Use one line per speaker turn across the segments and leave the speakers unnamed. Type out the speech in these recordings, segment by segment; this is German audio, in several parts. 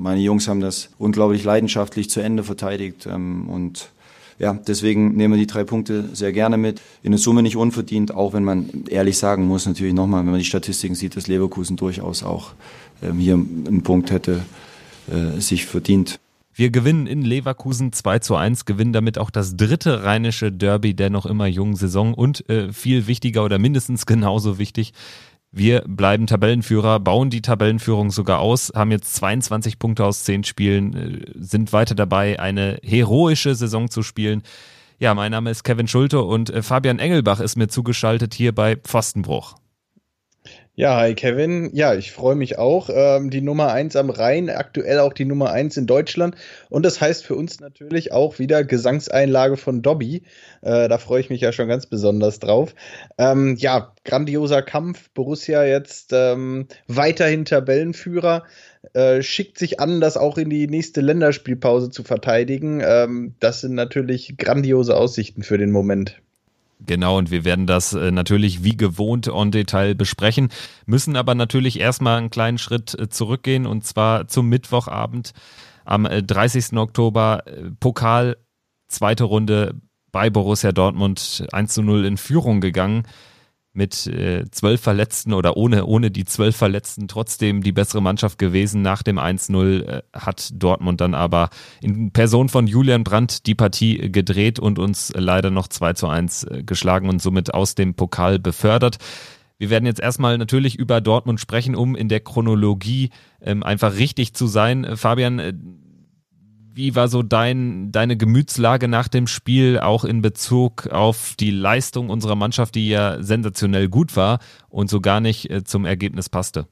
Meine Jungs haben das unglaublich leidenschaftlich zu Ende verteidigt ähm, und ja, deswegen nehmen wir die drei Punkte sehr gerne mit. In der Summe nicht unverdient, auch wenn man ehrlich sagen muss, natürlich nochmal, wenn man die Statistiken sieht, dass Leverkusen durchaus auch ähm, hier einen Punkt hätte äh, sich verdient.
Wir gewinnen in Leverkusen 2 zu 1, gewinnen damit auch das dritte rheinische Derby der noch immer jungen Saison und äh, viel wichtiger oder mindestens genauso wichtig, wir bleiben Tabellenführer, bauen die Tabellenführung sogar aus, haben jetzt 22 Punkte aus 10 Spielen, äh, sind weiter dabei, eine heroische Saison zu spielen. Ja, mein Name ist Kevin Schulte und äh, Fabian Engelbach ist mir zugeschaltet hier bei Pfostenbruch.
Ja, hi Kevin. Ja, ich freue mich auch. Ähm, die Nummer 1 am Rhein, aktuell auch die Nummer 1 in Deutschland. Und das heißt für uns natürlich auch wieder Gesangseinlage von Dobby. Äh, da freue ich mich ja schon ganz besonders drauf. Ähm, ja, grandioser Kampf. Borussia jetzt ähm, weiterhin Tabellenführer. Äh, schickt sich an, das auch in die nächste Länderspielpause zu verteidigen. Ähm, das sind natürlich grandiose Aussichten für den Moment.
Genau, und wir werden das äh, natürlich wie gewohnt on Detail besprechen, müssen aber natürlich erstmal einen kleinen Schritt äh, zurückgehen und zwar zum Mittwochabend am 30. Äh, Oktober Pokal, zweite Runde bei Borussia Dortmund 1 zu 0 in Führung gegangen mit äh, zwölf Verletzten oder ohne, ohne die zwölf Verletzten trotzdem die bessere Mannschaft gewesen. Nach dem 1-0 äh, hat Dortmund dann aber in Person von Julian Brandt die Partie gedreht und uns leider noch 2 zu 1 äh, geschlagen und somit aus dem Pokal befördert. Wir werden jetzt erstmal natürlich über Dortmund sprechen, um in der Chronologie ähm, einfach richtig zu sein. Äh, Fabian, äh, wie war so dein, deine Gemütslage nach dem Spiel, auch in Bezug auf die Leistung unserer Mannschaft, die ja sensationell gut war und so gar nicht äh, zum Ergebnis passte?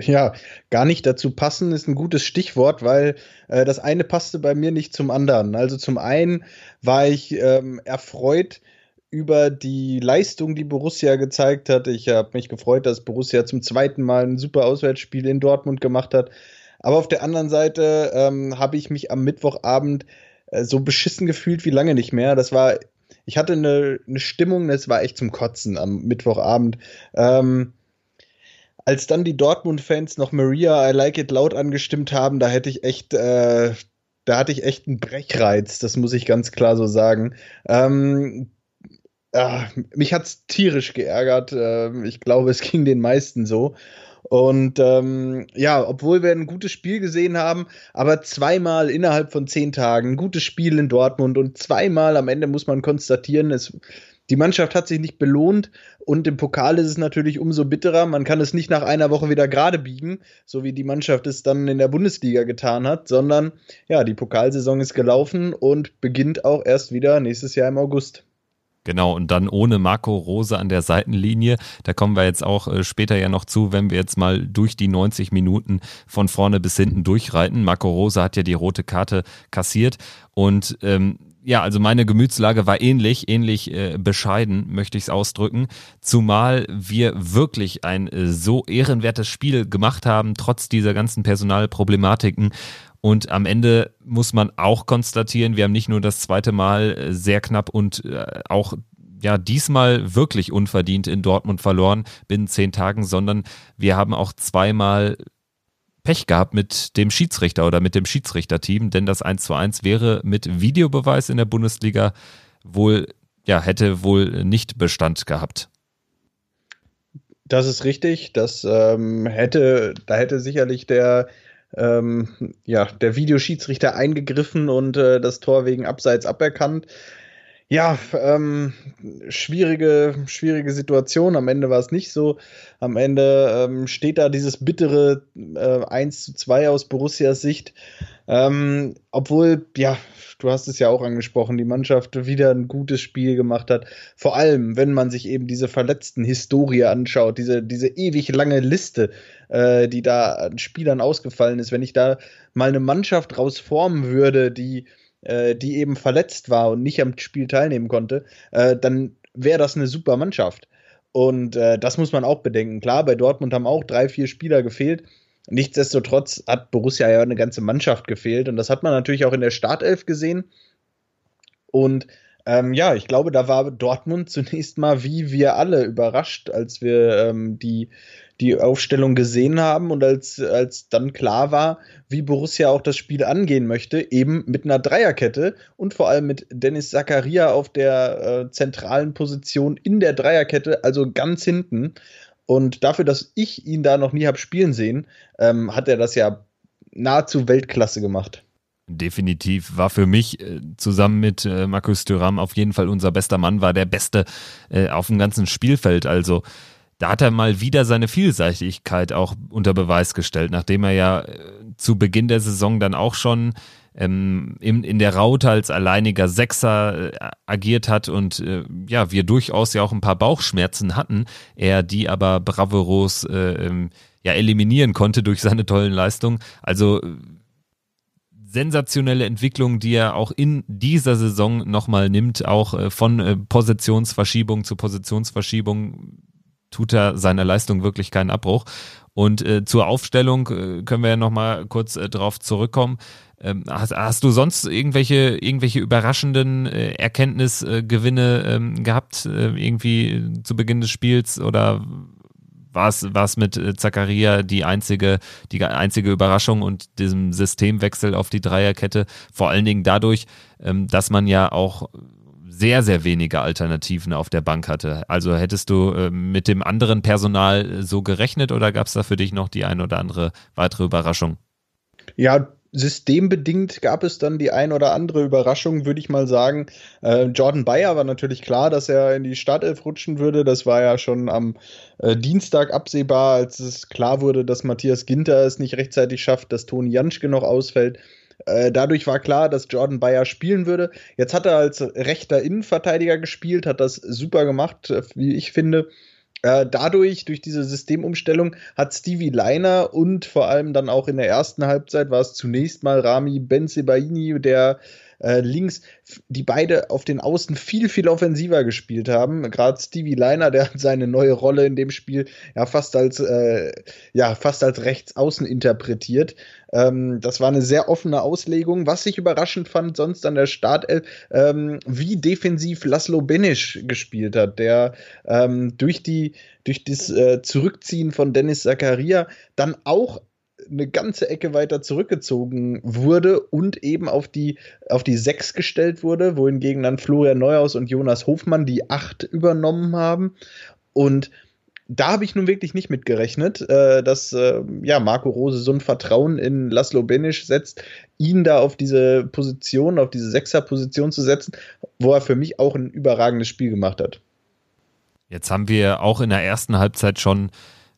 Ja, gar nicht dazu passen ist ein gutes Stichwort, weil äh, das eine passte bei mir nicht zum anderen. Also zum einen war ich ähm, erfreut über die Leistung, die Borussia gezeigt hat. Ich habe mich gefreut, dass Borussia zum zweiten Mal ein super Auswärtsspiel in Dortmund gemacht hat. Aber auf der anderen Seite ähm, habe ich mich am Mittwochabend äh, so beschissen gefühlt wie lange nicht mehr. Das war, ich hatte eine, eine Stimmung, das war echt zum Kotzen am Mittwochabend. Ähm, als dann die Dortmund-Fans noch Maria I Like It laut angestimmt haben, da hätte ich echt, äh, da hatte ich echt einen Brechreiz, das muss ich ganz klar so sagen. Ähm, äh, mich hat's tierisch geärgert. Äh, ich glaube, es ging den meisten so. Und ähm, ja, obwohl wir ein gutes Spiel gesehen haben, aber zweimal innerhalb von zehn Tagen ein gutes Spiel in Dortmund und zweimal am Ende muss man konstatieren, es, die Mannschaft hat sich nicht belohnt und im Pokal ist es natürlich umso bitterer. Man kann es nicht nach einer Woche wieder gerade biegen, so wie die Mannschaft es dann in der Bundesliga getan hat, sondern ja, die Pokalsaison ist gelaufen und beginnt auch erst wieder nächstes Jahr im August.
Genau, und dann ohne Marco Rose an der Seitenlinie. Da kommen wir jetzt auch äh, später ja noch zu, wenn wir jetzt mal durch die 90 Minuten von vorne bis hinten durchreiten. Marco Rose hat ja die rote Karte kassiert und ähm, ja, also meine Gemütslage war ähnlich, ähnlich äh, bescheiden, möchte ich es ausdrücken. Zumal wir wirklich ein äh, so ehrenwertes Spiel gemacht haben, trotz dieser ganzen Personalproblematiken. Und am Ende muss man auch konstatieren, wir haben nicht nur das zweite Mal äh, sehr knapp und äh, auch ja diesmal wirklich unverdient in Dortmund verloren binnen zehn Tagen, sondern wir haben auch zweimal Pech gehabt mit dem Schiedsrichter oder mit dem Schiedsrichterteam, denn das 1 zu 1 wäre mit Videobeweis in der Bundesliga wohl, ja, hätte wohl nicht Bestand gehabt.
Das ist richtig. Das ähm, hätte, da hätte sicherlich der ähm, ja, der Videoschiedsrichter eingegriffen und äh, das Tor wegen Abseits aberkannt. Ja, ähm, schwierige, schwierige Situation. Am Ende war es nicht so. Am Ende ähm, steht da dieses bittere äh, 1 zu 2 aus Borussias Sicht. Ähm, obwohl, ja, du hast es ja auch angesprochen, die Mannschaft wieder ein gutes Spiel gemacht hat. Vor allem, wenn man sich eben diese verletzten Historie anschaut, diese, diese ewig lange Liste, äh, die da an Spielern ausgefallen ist. Wenn ich da mal eine Mannschaft rausformen würde, die, äh, die eben verletzt war und nicht am Spiel teilnehmen konnte, äh, dann wäre das eine super Mannschaft. Und äh, das muss man auch bedenken. Klar, bei Dortmund haben auch drei, vier Spieler gefehlt. Nichtsdestotrotz hat Borussia ja eine ganze Mannschaft gefehlt und das hat man natürlich auch in der Startelf gesehen. Und Ähm, ja, ich glaube, da war Dortmund zunächst mal wie wir alle überrascht, als wir ähm, die, die Aufstellung gesehen haben und als, als dann klar war, wie Borussia auch das Spiel angehen möchte, eben mit einer Dreierkette und vor allem mit Dennis Zakaria auf der äh, zentralen Position in der Dreierkette, also ganz hinten. Und dafür, dass ich ihn da noch nie habe spielen sehen, ähm, hat er das ja nahezu Weltklasse gemacht.
Definitiv war für mich äh, zusammen mit äh, Markus Thuram auf jeden Fall unser bester Mann, war der Beste äh, auf dem ganzen Spielfeld. Also da hat er mal wieder seine Vielseitigkeit auch unter Beweis gestellt, nachdem er ja zu Beginn der Saison dann auch schon ähm, in, in der Raute als alleiniger Sechser äh, agiert hat und äh, ja, wir durchaus ja auch ein paar Bauchschmerzen hatten, er die aber bravourös äh, ähm, ja eliminieren konnte durch seine tollen Leistungen. Also sensationelle Entwicklung, die er auch in dieser Saison nochmal nimmt, auch äh, von äh, Positionsverschiebung zu Positionsverschiebung tut er seiner Leistung wirklich keinen Abbruch. Und äh, zur Aufstellung äh, können wir ja nochmal kurz äh, drauf zurückkommen. Ähm, hast, hast, du sonst irgendwelche, irgendwelche überraschenden äh, Erkenntnisgewinne ähm, gehabt, äh, irgendwie zu Beginn des Spiels oder war es mit äh, Zakaria die einzige, die einzige Überraschung und diesem Systemwechsel auf die Dreierkette. Vor allen Dingen dadurch, ähm, dass man ja auch sehr, sehr wenige Alternativen auf der Bank hatte. Also hättest du äh, mit dem anderen Personal so gerechnet oder gab es da für dich noch die ein oder andere weitere Überraschung?
Ja, systembedingt gab es dann die ein oder andere Überraschung, würde ich mal sagen. Äh, Jordan Bayer war natürlich klar, dass er in die Startelf rutschen würde. Das war ja schon am äh, Dienstag absehbar, als es klar wurde, dass Matthias Ginter es nicht rechtzeitig schafft, dass Toni Janschke noch ausfällt. Äh, dadurch war klar, dass Jordan Bayer spielen würde. Jetzt hat er als rechter Innenverteidiger gespielt, hat das super gemacht, wie ich finde. Äh, dadurch, durch diese Systemumstellung, hat Stevie Leiner und vor allem dann auch in der ersten Halbzeit war es zunächst mal Rami Benzebaini, der äh, links, die beide auf den Außen viel, viel offensiver gespielt haben. Gerade Stevie Leiner, der hat seine neue Rolle in dem Spiel ja fast als, äh, ja, fast als Rechtsaußen interpretiert. Ähm, das war eine sehr offene Auslegung. Was ich überraschend fand, sonst an der Startelf, ähm, wie defensiv Laszlo Benisch gespielt hat, der ähm, durch die durch das äh, Zurückziehen von Dennis Zakaria dann auch eine ganze Ecke weiter zurückgezogen wurde und eben auf die, auf die sechs gestellt wurde, wohingegen dann Florian Neuhaus und Jonas Hofmann die acht übernommen haben. Und da habe ich nun wirklich nicht mit gerechnet, äh, dass äh, ja, Marco Rose so ein Vertrauen in Laszlo Benisch setzt, ihn da auf diese Position, auf diese Sechser-Position zu setzen, wo er für mich auch ein überragendes Spiel gemacht hat.
Jetzt haben wir auch in der ersten Halbzeit schon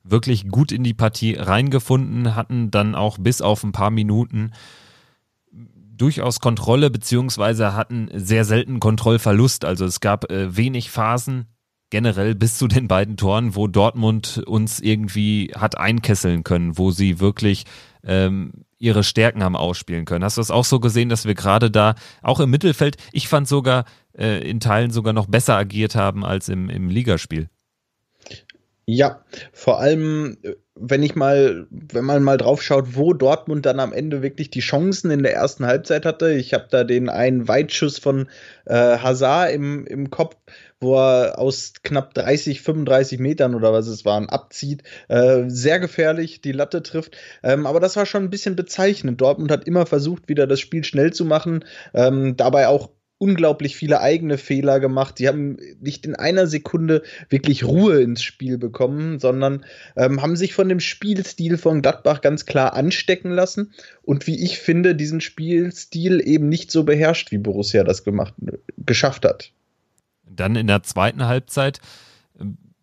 wirklich gut in die Partie reingefunden, hatten dann auch bis auf ein paar Minuten durchaus Kontrolle, beziehungsweise hatten sehr selten Kontrollverlust. Also es gab äh, wenig Phasen generell bis zu den beiden Toren, wo Dortmund uns irgendwie hat einkesseln können, wo sie wirklich ähm, ihre Stärken haben ausspielen können. Hast du das auch so gesehen, dass wir gerade da auch im Mittelfeld, ich fand sogar äh, in Teilen sogar noch besser agiert haben als im, im Ligaspiel?
Ja, vor allem, äh, wenn ich mal, wenn man mal drauf schaut, wo Dortmund dann am Ende wirklich die Chancen in der ersten Halbzeit hatte. Ich habe da den einen Weitschuss von äh, Hazard im, im Kopf, wo er aus knapp 30, 35 Metern oder was es waren, abzieht. Äh, sehr gefährlich, die Latte trifft. Ähm, aber das war schon ein bisschen bezeichnend. Dortmund hat immer versucht, wieder das Spiel schnell zu machen, ähm, dabei auch unglaublich viele eigene Fehler gemacht. Sie haben nicht in einer Sekunde wirklich Ruhe ins Spiel bekommen, sondern ähm, haben sich von dem Spielstil von Gladbach ganz klar anstecken lassen und wie ich finde, diesen Spielstil eben nicht so beherrscht, wie Borussia das gemacht, geschafft hat.
Dann in der zweiten Halbzeit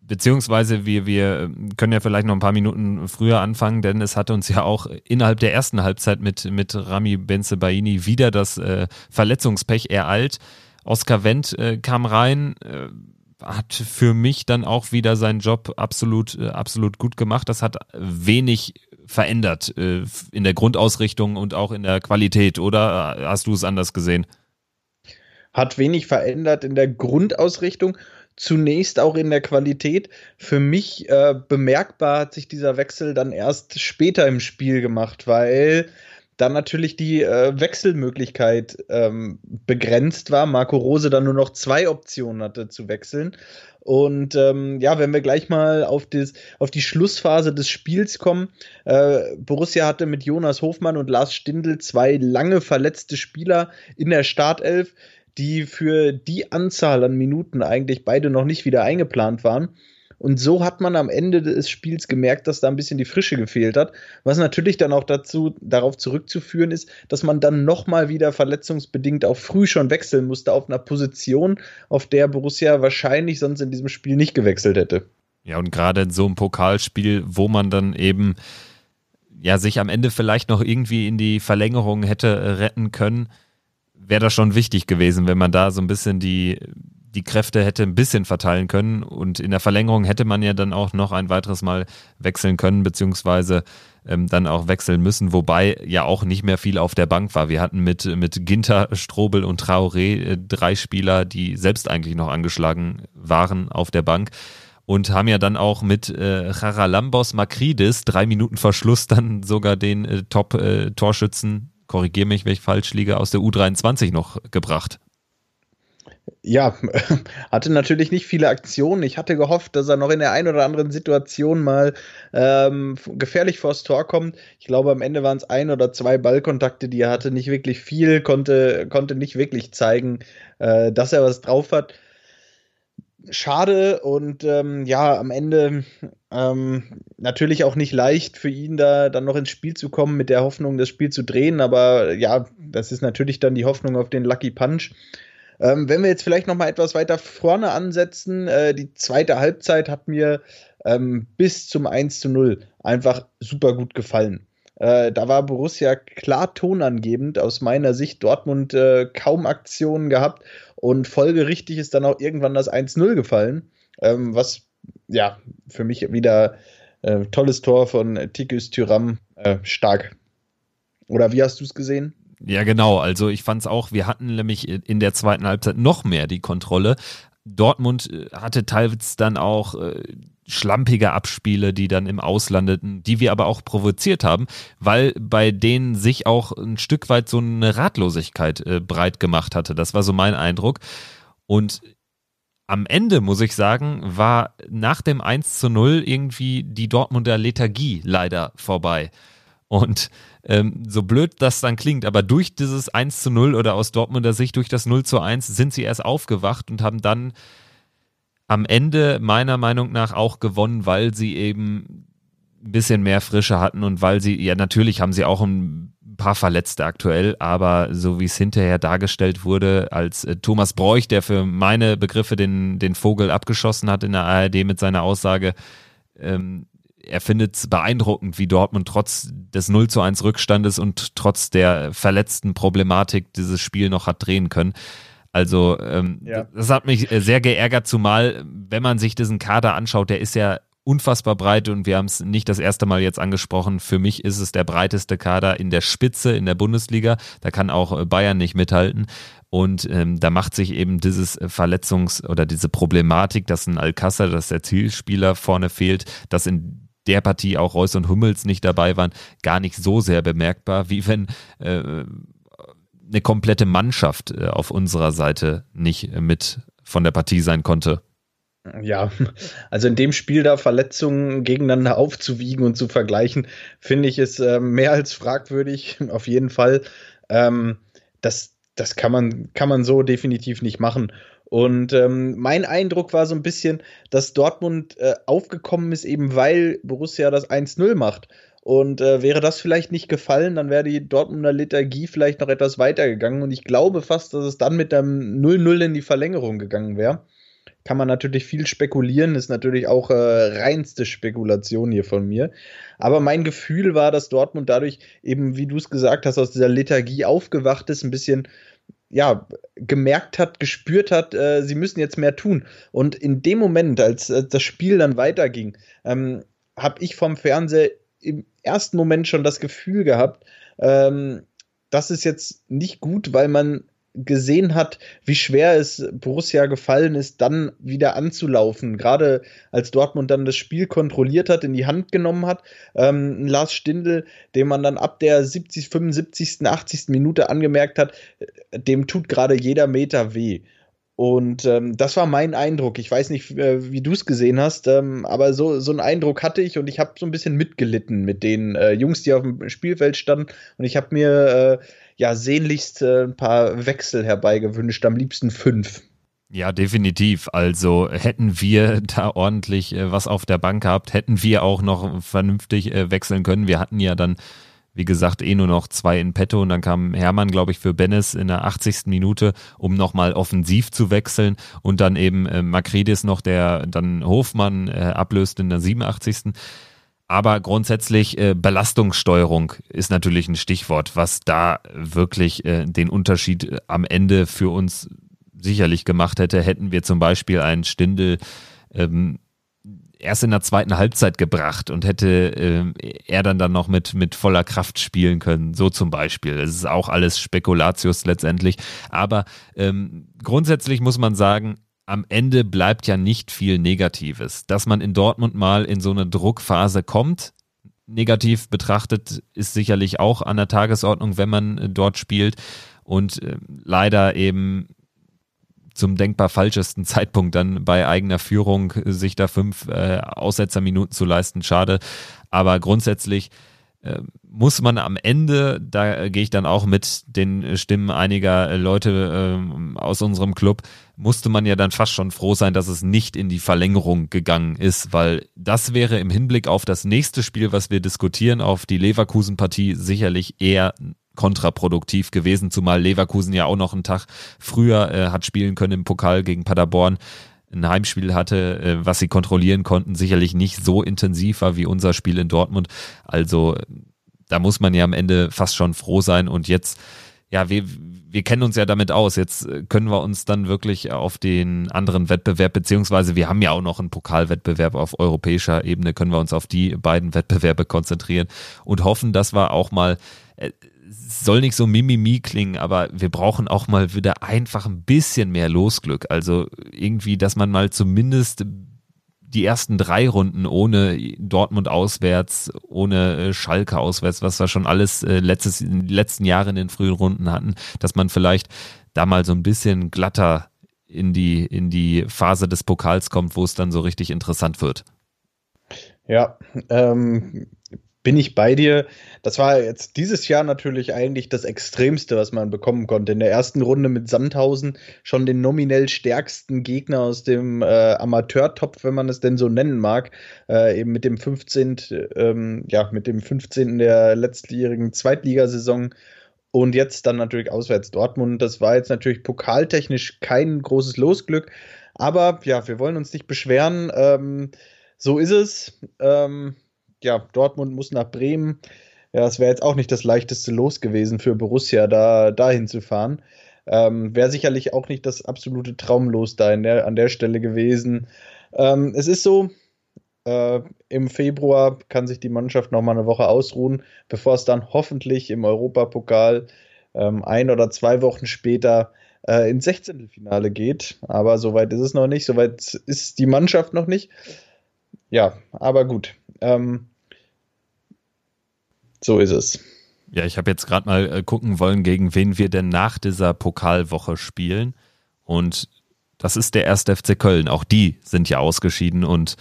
beziehungsweise wir, wir können ja vielleicht noch ein paar Minuten früher anfangen, denn es hatte uns ja auch innerhalb der ersten Halbzeit mit, mit Rami Benzebaini wieder das äh, Verletzungspech ereilt. Oskar Wendt äh, kam rein, äh, hat für mich dann auch wieder seinen Job absolut, äh, absolut gut gemacht. Das hat wenig verändert äh, in der Grundausrichtung und auch in der Qualität, oder hast du es anders gesehen?
Hat wenig verändert in der Grundausrichtung zunächst auch in der Qualität. Für mich äh, bemerkbar hat sich dieser Wechsel dann erst später im Spiel gemacht, weil dann natürlich die äh, Wechselmöglichkeit ähm, begrenzt war. Marco Rose dann nur noch zwei Optionen hatte zu wechseln. Und ähm, ja, wenn wir gleich mal auf, das, auf die Schlussphase des Spiels kommen, äh, Borussia hatte mit Jonas Hofmann und Lars Stindl zwei lange verletzte Spieler in der Startelf, die für die Anzahl an Minuten eigentlich beide noch nicht wieder eingeplant waren. Und so hat man am Ende des Spiels gemerkt, dass da ein bisschen die Frische gefehlt hat. Was natürlich dann auch dazu, darauf zurückzuführen ist, dass man dann nochmal wieder verletzungsbedingt auch früh schon wechseln musste auf einer Position, auf der Borussia wahrscheinlich sonst in diesem Spiel nicht gewechselt hätte.
Ja, und gerade in so einem Pokalspiel, wo man dann eben ja sich am Ende vielleicht noch irgendwie in die Verlängerung hätte retten können, wäre das schon wichtig gewesen, wenn man da so ein bisschen die die Kräfte hätte ein bisschen verteilen können und in der Verlängerung hätte man ja dann auch noch ein weiteres Mal wechseln können, beziehungsweise ähm, dann auch wechseln müssen, wobei ja auch nicht mehr viel auf der Bank war. Wir hatten mit, mit Ginter, Strobel und Traoré äh, drei Spieler, die selbst eigentlich noch angeschlagen waren auf der Bank und haben ja dann auch mit äh, Charalambos Makridis drei Minuten Verschluss dann sogar den äh, Top-Torschützen, äh, korrigiere mich, wenn ich falsch liege, aus der U23 noch gebracht
ja, hatte natürlich nicht viele Aktionen. Ich hatte gehofft, dass er noch in der einen oder anderen Situation mal ähm, gefährlich vors Tor kommt. Ich glaube, am Ende waren es ein oder zwei Ballkontakte, die er hatte. Nicht wirklich viel, konnte, konnte nicht wirklich zeigen, äh, dass er was drauf hat. Schade und ähm, ja, am Ende ähm, natürlich auch nicht leicht für ihn, da dann noch ins Spiel zu kommen, mit der Hoffnung, das Spiel zu drehen. Aber ja, das ist natürlich dann die Hoffnung auf den Lucky Punch. Ähm, wenn wir jetzt vielleicht noch mal etwas weiter vorne ansetzen, äh, die zweite Halbzeit hat mir ähm, bis zum 1 zu 0 einfach super gut gefallen. Äh, da war Borussia klar tonangebend aus meiner Sicht. Dortmund äh, kaum Aktionen gehabt und folgerichtig ist dann auch irgendwann das 1-0 gefallen, ähm, was ja für mich wieder äh, tolles Tor von Tikus Tyram äh, stark. Oder wie hast du es gesehen?
Ja, genau. Also ich fand es auch, wir hatten nämlich in der zweiten Halbzeit noch mehr die Kontrolle. Dortmund äh, hatte teils dann auch schlampige Abspiele, die dann im Auslandeten, die wir aber auch provoziert haben, weil bei denen sich auch ein Stück weit so eine Ratlosigkeit äh, breit gemacht hatte. Das war so mein Eindruck. Und am Ende, muss ich sagen, war nach dem 1 zu 0 irgendwie die Dortmunder Lethargie leider vorbei. Und ähm, so blöd das dann klingt, aber durch dieses 1 zu 0 oder aus Dortmunder Sicht durch das 0 zu 1 sind sie erst aufgewacht und haben dann am Ende meiner Meinung nach auch gewonnen, weil sie eben ein bisschen mehr Frische hatten und weil sie, ja natürlich haben sie auch ein paar Verletzte aktuell, aber so wie es hinterher dargestellt wurde, als äh, Thomas Bräuch, der für meine Begriffe den, den Vogel abgeschossen hat in der ARD mit seiner Aussage, ähm, er findet es beeindruckend, wie Dortmund trotz des 0 zu 1 Rückstandes und trotz der verletzten Problematik dieses Spiel noch hat drehen können. Also ähm, ja. das hat mich äh, sehr geärgert, zumal wenn man sich diesen Kader anschaut, der ist ja unfassbar breit und wir haben es nicht das erste Mal jetzt angesprochen. Für mich ist es der breiteste Kader in der Spitze in der Bundesliga. Da kann auch äh, Bayern nicht mithalten. Und ähm, da macht sich eben dieses Verletzungs- oder diese Problematik, dass ein Alcázar, dass der Zielspieler vorne fehlt, dass in der Partie auch Reus und Hummels nicht dabei waren, gar nicht so sehr bemerkbar, wie wenn äh, eine komplette Mannschaft äh, auf unserer Seite nicht mit von der Partie sein konnte.
Ja, also in dem Spiel da Verletzungen gegeneinander aufzuwiegen und zu vergleichen, finde ich es äh, mehr als fragwürdig, auf jeden Fall. Ähm, das, das kann man, kann man so definitiv nicht machen. Und ähm, mein Eindruck war so ein bisschen, dass Dortmund äh, aufgekommen ist, eben weil Borussia das 1-0 macht. Und äh, wäre das vielleicht nicht gefallen, dann wäre die Dortmunder Liturgie vielleicht noch etwas weitergegangen. Und ich glaube fast, dass es dann mit dem 0-0 in die Verlängerung gegangen wäre. Kann man natürlich viel spekulieren, ist natürlich auch äh, reinste Spekulation hier von mir. Aber mein Gefühl war, dass Dortmund dadurch eben, wie du es gesagt hast, aus dieser Lethargie aufgewacht ist, ein bisschen ja, gemerkt hat, gespürt hat, äh, sie müssen jetzt mehr tun. Und in dem Moment, als, als das Spiel dann weiterging, ähm, habe ich vom Fernseher im ersten Moment schon das Gefühl gehabt, ähm, das ist jetzt nicht gut, weil man gesehen hat, wie schwer es Borussia gefallen ist, dann wieder anzulaufen. Gerade als Dortmund dann das Spiel kontrolliert hat, in die Hand genommen hat. Ähm, Lars Stindl, dem man dann ab der 70, 75., 80. Minute angemerkt hat, dem tut gerade jeder Meter weh. Und ähm, das war mein Eindruck. Ich weiß nicht, äh, wie du es gesehen hast, ähm, aber so, so einen Eindruck hatte ich und ich habe so ein bisschen mitgelitten mit den äh, Jungs, die auf dem Spielfeld standen. Und ich habe mir äh, ja sehnlichst äh, ein paar Wechsel herbeigewünscht, am liebsten fünf.
Ja, definitiv. Also hätten wir da ordentlich äh, was auf der Bank gehabt, hätten wir auch noch vernünftig äh, wechseln können. Wir hatten ja dann wie gesagt, eh nur noch zwei in petto und dann kam Hermann, glaube ich, für Bennis in der 80. Minute, um nochmal offensiv zu wechseln und dann eben äh, Makridis noch, der dann Hofmann äh, ablöst in der 87. Aber grundsätzlich äh, Belastungssteuerung ist natürlich ein Stichwort, was da wirklich äh, den Unterschied äh, am Ende für uns sicherlich gemacht hätte. Hätten wir zum Beispiel einen Stindel ähm, erst in der zweiten Halbzeit gebracht und hätte äh, er dann dann noch mit, mit voller Kraft spielen können. So zum Beispiel. Es ist auch alles Spekulatius letztendlich. Aber ähm, grundsätzlich muss man sagen, am Ende bleibt ja nicht viel Negatives. Dass man in Dortmund mal in so eine Druckphase kommt, negativ betrachtet, ist sicherlich auch an der Tagesordnung, wenn man äh, dort spielt. Und äh, leider eben zum denkbar falschesten Zeitpunkt dann bei eigener Führung sich da fünf äh, Aussetzerminuten zu leisten. Schade. Aber grundsätzlich äh, muss man am Ende, da gehe ich dann auch mit den Stimmen einiger Leute äh, aus unserem Club, musste man ja dann fast schon froh sein, dass es nicht in die Verlängerung gegangen ist, weil das wäre im Hinblick auf das nächste Spiel, was wir diskutieren, auf die Leverkusen-Partie sicherlich eher kontraproduktiv gewesen, zumal Leverkusen ja auch noch einen Tag früher äh, hat spielen können im Pokal gegen Paderborn ein Heimspiel hatte, äh, was sie kontrollieren konnten, sicherlich nicht so intensiv war wie unser Spiel in Dortmund. Also da muss man ja am Ende fast schon froh sein und jetzt ja, wir, wir kennen uns ja damit aus. Jetzt äh, können wir uns dann wirklich auf den anderen Wettbewerb, beziehungsweise wir haben ja auch noch einen Pokalwettbewerb auf europäischer Ebene, können wir uns auf die beiden Wettbewerbe konzentrieren und hoffen, dass wir auch mal äh, soll nicht so Mimimi klingen, aber wir brauchen auch mal wieder einfach ein bisschen mehr Losglück. Also irgendwie, dass man mal zumindest die ersten drei Runden ohne Dortmund auswärts, ohne äh, Schalke auswärts, was wir schon alles äh, letztes, in den letzten Jahren in den frühen Runden hatten, dass man vielleicht da mal so ein bisschen glatter in die, in die Phase des Pokals kommt, wo es dann so richtig interessant wird.
Ja, ähm, bin ich bei dir. Das war jetzt dieses Jahr natürlich eigentlich das Extremste, was man bekommen konnte. In der ersten Runde mit Sandhausen schon den nominell stärksten Gegner aus dem äh, Amateurtopf, wenn man es denn so nennen mag, äh, eben mit dem 15. Ähm, ja, mit dem 15. der letztjährigen Zweitligasaison und jetzt dann natürlich auswärts Dortmund. Das war jetzt natürlich pokaltechnisch kein großes Losglück, aber ja, wir wollen uns nicht beschweren. Ähm, so ist es. Ähm, ja, Dortmund muss nach Bremen. Ja, es wäre jetzt auch nicht das leichteste Los gewesen für Borussia, da dahin zu fahren. Ähm, wäre sicherlich auch nicht das absolute Traumlos da der, an der Stelle gewesen. Ähm, es ist so, äh, im Februar kann sich die Mannschaft noch mal eine Woche ausruhen, bevor es dann hoffentlich im Europapokal ähm, ein oder zwei Wochen später äh, ins 16. Finale geht. Aber soweit ist es noch nicht, soweit ist die Mannschaft noch nicht. Ja, aber gut. Ähm, so ist es.
Ja, ich habe jetzt gerade mal äh, gucken wollen, gegen wen wir denn nach dieser Pokalwoche spielen. Und das ist der erste FC Köln. Auch die sind ja ausgeschieden und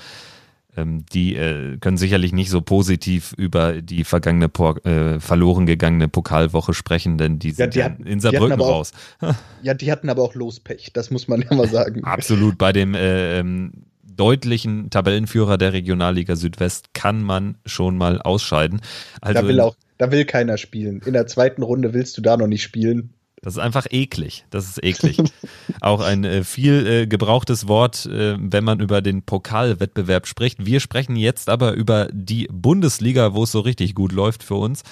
ähm, die äh, können sicherlich nicht so positiv über die vergangene äh, verloren gegangene Pokalwoche sprechen, denn die sind ja, die hatten, in Saarbrücken raus.
Auch, ja, die hatten aber auch Lospech, das muss man ja mal sagen.
Absolut, bei dem äh, ähm, deutlichen Tabellenführer der Regionalliga Südwest kann man schon mal ausscheiden.
Also da will auch, da will keiner spielen. In der zweiten Runde willst du da noch nicht spielen.
Das ist einfach eklig. Das ist eklig. Auch ein äh, viel äh, gebrauchtes Wort, äh, wenn man über den Pokalwettbewerb spricht. Wir sprechen jetzt aber über die Bundesliga, wo es so richtig gut läuft für uns.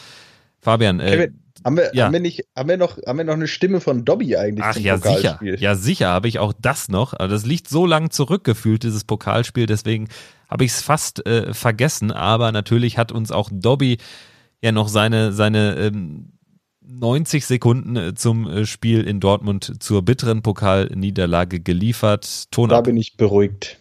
Fabian,
äh, haben wir, ja. haben, wir nicht, haben, wir noch, haben wir noch eine Stimme von Dobby eigentlich?
Ach ja, sicher. Ja, sicher habe ich auch das noch. Aber das liegt so lang zurückgefühlt, dieses Pokalspiel. Deswegen habe ich es fast äh, vergessen. Aber natürlich hat uns auch Dobby ja noch seine, seine ähm, 90 Sekunden äh, zum äh, Spiel in Dortmund zur bitteren Pokalniederlage geliefert.
Ton da bin ich beruhigt.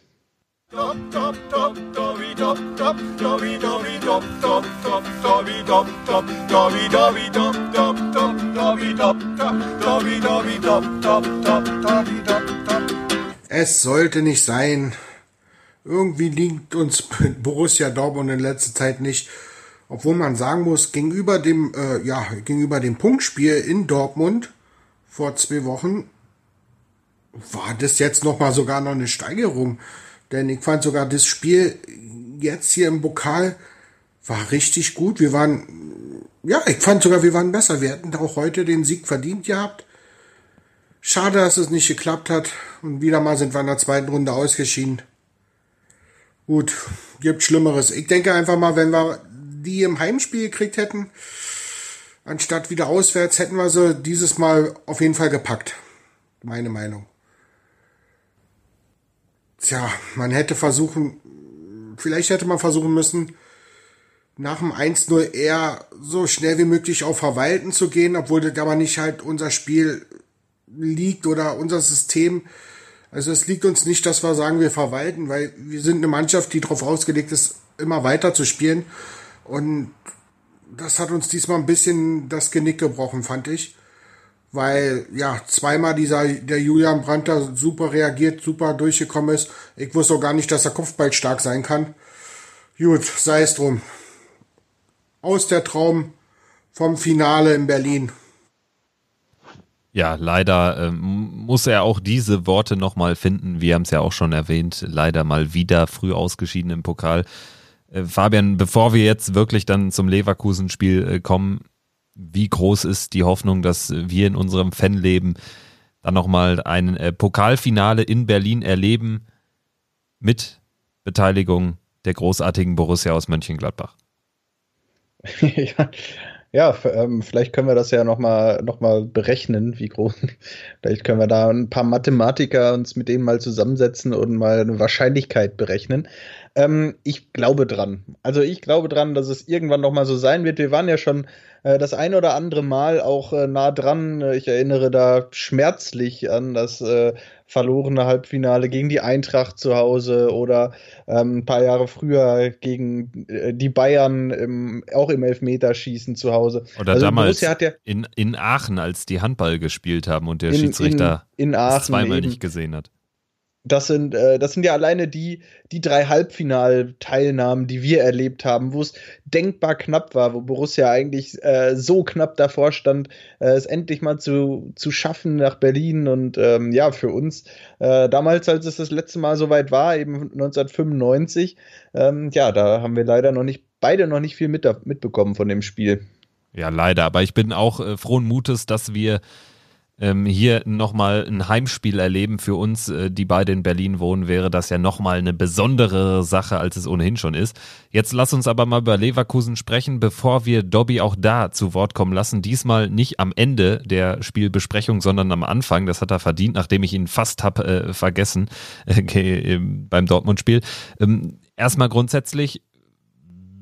Es sollte nicht sein. Irgendwie liegt uns Borussia Dortmund in letzter Zeit nicht obwohl man sagen muss, gegenüber dem, äh, ja, gegenüber dem Punktspiel in Dortmund vor zwei Wochen war das jetzt nochmal sogar noch eine Steigerung. Denn ich fand sogar das Spiel jetzt hier im Pokal war richtig gut. Wir waren, ja, ich fand sogar, wir waren besser. Wir hätten auch heute den Sieg verdient gehabt. Schade, dass es nicht geklappt hat. Und wieder mal sind wir in der zweiten Runde ausgeschieden. Gut, gibt Schlimmeres. Ich denke einfach mal, wenn wir die im Heimspiel gekriegt hätten, anstatt wieder auswärts, hätten wir sie dieses Mal auf jeden Fall gepackt. Meine Meinung. Tja, man hätte versuchen, vielleicht hätte man versuchen müssen, nach dem 1-0 eher so schnell wie möglich auf Verwalten zu gehen, obwohl das aber nicht halt unser Spiel liegt oder unser System. Also es liegt uns nicht, dass wir sagen, wir verwalten, weil wir sind eine Mannschaft, die darauf ausgelegt ist, immer weiter zu spielen. Und das hat uns diesmal ein bisschen das Genick gebrochen, fand ich. Weil, ja, zweimal dieser, der Julian Brandt da super reagiert, super durchgekommen ist. Ich wusste auch gar nicht, dass er Kopfball stark sein kann. Gut, sei es drum. Aus der Traum vom Finale in Berlin.
Ja, leider ähm, muss er auch diese Worte nochmal finden. Wir haben es ja auch schon erwähnt. Leider mal wieder früh ausgeschieden im Pokal. Äh, Fabian, bevor wir jetzt wirklich dann zum Leverkusen-Spiel äh, kommen, wie groß ist die Hoffnung, dass wir in unserem Fanleben dann nochmal ein äh, Pokalfinale in Berlin erleben mit Beteiligung der großartigen Borussia aus Mönchengladbach?
ja, ja, ähm, vielleicht können wir das ja nochmal noch mal berechnen, wie groß. Vielleicht können wir da ein paar Mathematiker uns mit denen mal zusammensetzen und mal eine Wahrscheinlichkeit berechnen. Ähm, ich glaube dran. Also ich glaube dran, dass es irgendwann nochmal so sein wird. Wir waren ja schon äh, das ein oder andere Mal auch äh, nah dran. Ich erinnere da schmerzlich an das äh, verlorene Halbfinale gegen die Eintracht zu Hause oder ähm, ein paar Jahre früher gegen äh, die Bayern im, auch im Elfmeterschießen zu Hause.
Oder also damals ja in, in Aachen, als die Handball gespielt haben und der in, Schiedsrichter in, in Aachen zweimal eben. nicht gesehen hat
das sind, äh, das sind ja alleine die, die drei Halbfinalteilnahmen, die wir erlebt haben, wo es denkbar knapp war, wo Borussia eigentlich äh, so knapp davor stand, äh, es endlich mal zu, zu schaffen nach Berlin. Und ähm, ja, für uns, äh, damals, als es das letzte Mal soweit war, eben 1995, ähm, ja, da haben wir leider noch nicht, beide noch nicht viel mit, mitbekommen von dem Spiel.
Ja, leider. Aber ich bin auch äh, frohen Mutes, dass wir ähm, hier nochmal ein Heimspiel erleben für uns, äh, die beide in Berlin wohnen, wäre das ja nochmal eine besondere Sache, als es ohnehin schon ist. Jetzt lass uns aber mal über Leverkusen sprechen, bevor wir Dobby auch da zu Wort kommen lassen. Diesmal nicht am Ende der Spielbesprechung, sondern am Anfang. Das hat er verdient, nachdem ich ihn fast hab äh, vergessen äh, beim Dortmund-Spiel. Ähm, erstmal grundsätzlich,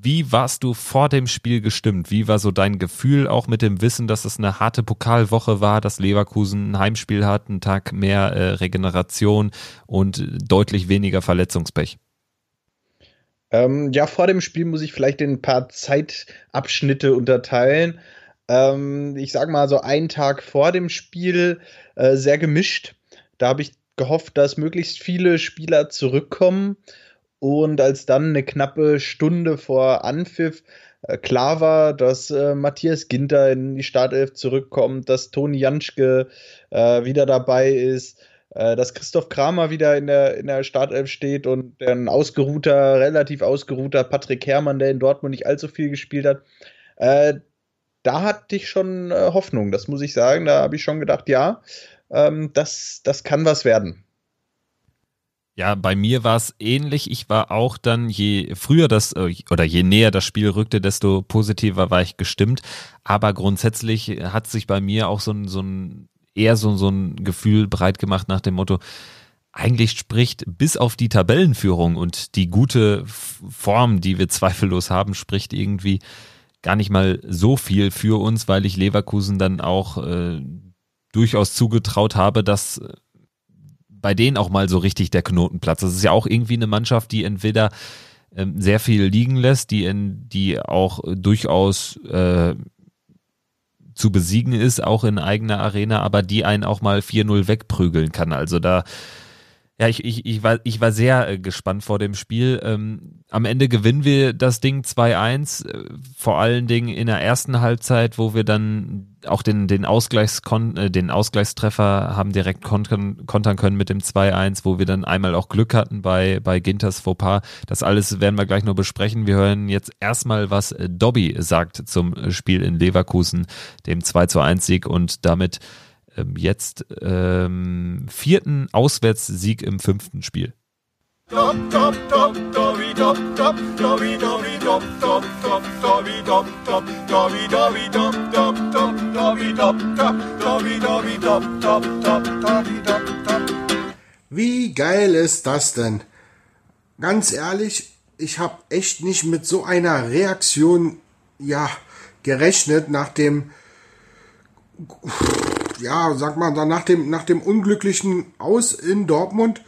wie warst du vor dem Spiel gestimmt? Wie war so dein Gefühl, auch mit dem Wissen, dass es eine harte Pokalwoche war, dass Leverkusen ein Heimspiel hat, einen Tag mehr äh, Regeneration und deutlich weniger Verletzungspech?
Ähm, ja, vor dem Spiel muss ich vielleicht in ein paar Zeitabschnitte unterteilen. Ähm, ich sage mal so einen Tag vor dem Spiel äh, sehr gemischt. Da habe ich gehofft, dass möglichst viele Spieler zurückkommen und als dann eine knappe Stunde vor Anpfiff äh, klar war, dass äh, Matthias Ginter in die Startelf zurückkommt, dass Toni Janschke äh, wieder dabei ist, äh, dass Christoph Kramer wieder in der, in der Startelf steht und ein ausgeruhter, relativ ausgeruhter Patrick Herrmann, der in Dortmund nicht allzu viel gespielt hat. Äh, da hatte ich schon äh, Hoffnung, das muss ich sagen. Da habe ich schon gedacht, ja, ähm, das, das kann was werden.
Ja, bei mir war es ähnlich. Ich war auch dann, je früher das äh, oder je näher das Spiel rückte, desto positiver war ich gestimmt. Aber grundsätzlich hat sich bei mir auch so ein, so ein eher so, so ein Gefühl breit gemacht nach dem Motto, eigentlich spricht bis auf die Tabellenführung und die gute Form, die wir zweifellos haben, spricht irgendwie gar nicht mal so viel für uns, weil ich Leverkusen dann auch äh, durchaus zugetraut habe, dass äh, bei denen auch mal so richtig der Knoten platzt. Das ist ja auch irgendwie eine Mannschaft, die entweder ähm, sehr viel liegen lässt, die in, die auch durchaus äh, zu besiegen ist, auch in eigener Arena, aber die einen auch mal 4-0 wegprügeln kann. Also da ja, ich, ich, ich, war, ich war sehr äh, gespannt vor dem Spiel. Ähm, am Ende gewinnen wir das Ding 2-1, äh, vor allen Dingen in der ersten Halbzeit, wo wir dann auch den, den, Ausgleichskon äh, den Ausgleichstreffer haben direkt kontern, kontern können mit dem 2-1, wo wir dann einmal auch Glück hatten bei, bei Ginters Fauxpas. Das alles werden wir gleich noch besprechen. Wir hören jetzt erstmal, was äh, Dobby sagt zum Spiel in Leverkusen, dem 2-1 Sieg und damit jetzt ähm, vierten Auswärtssieg im fünften Spiel.
Wie geil ist das denn? Ganz ehrlich, ich habe echt nicht mit so einer Reaktion ja gerechnet nach dem ja, sag mal, dann nach dem, nach dem unglücklichen Aus in Dortmund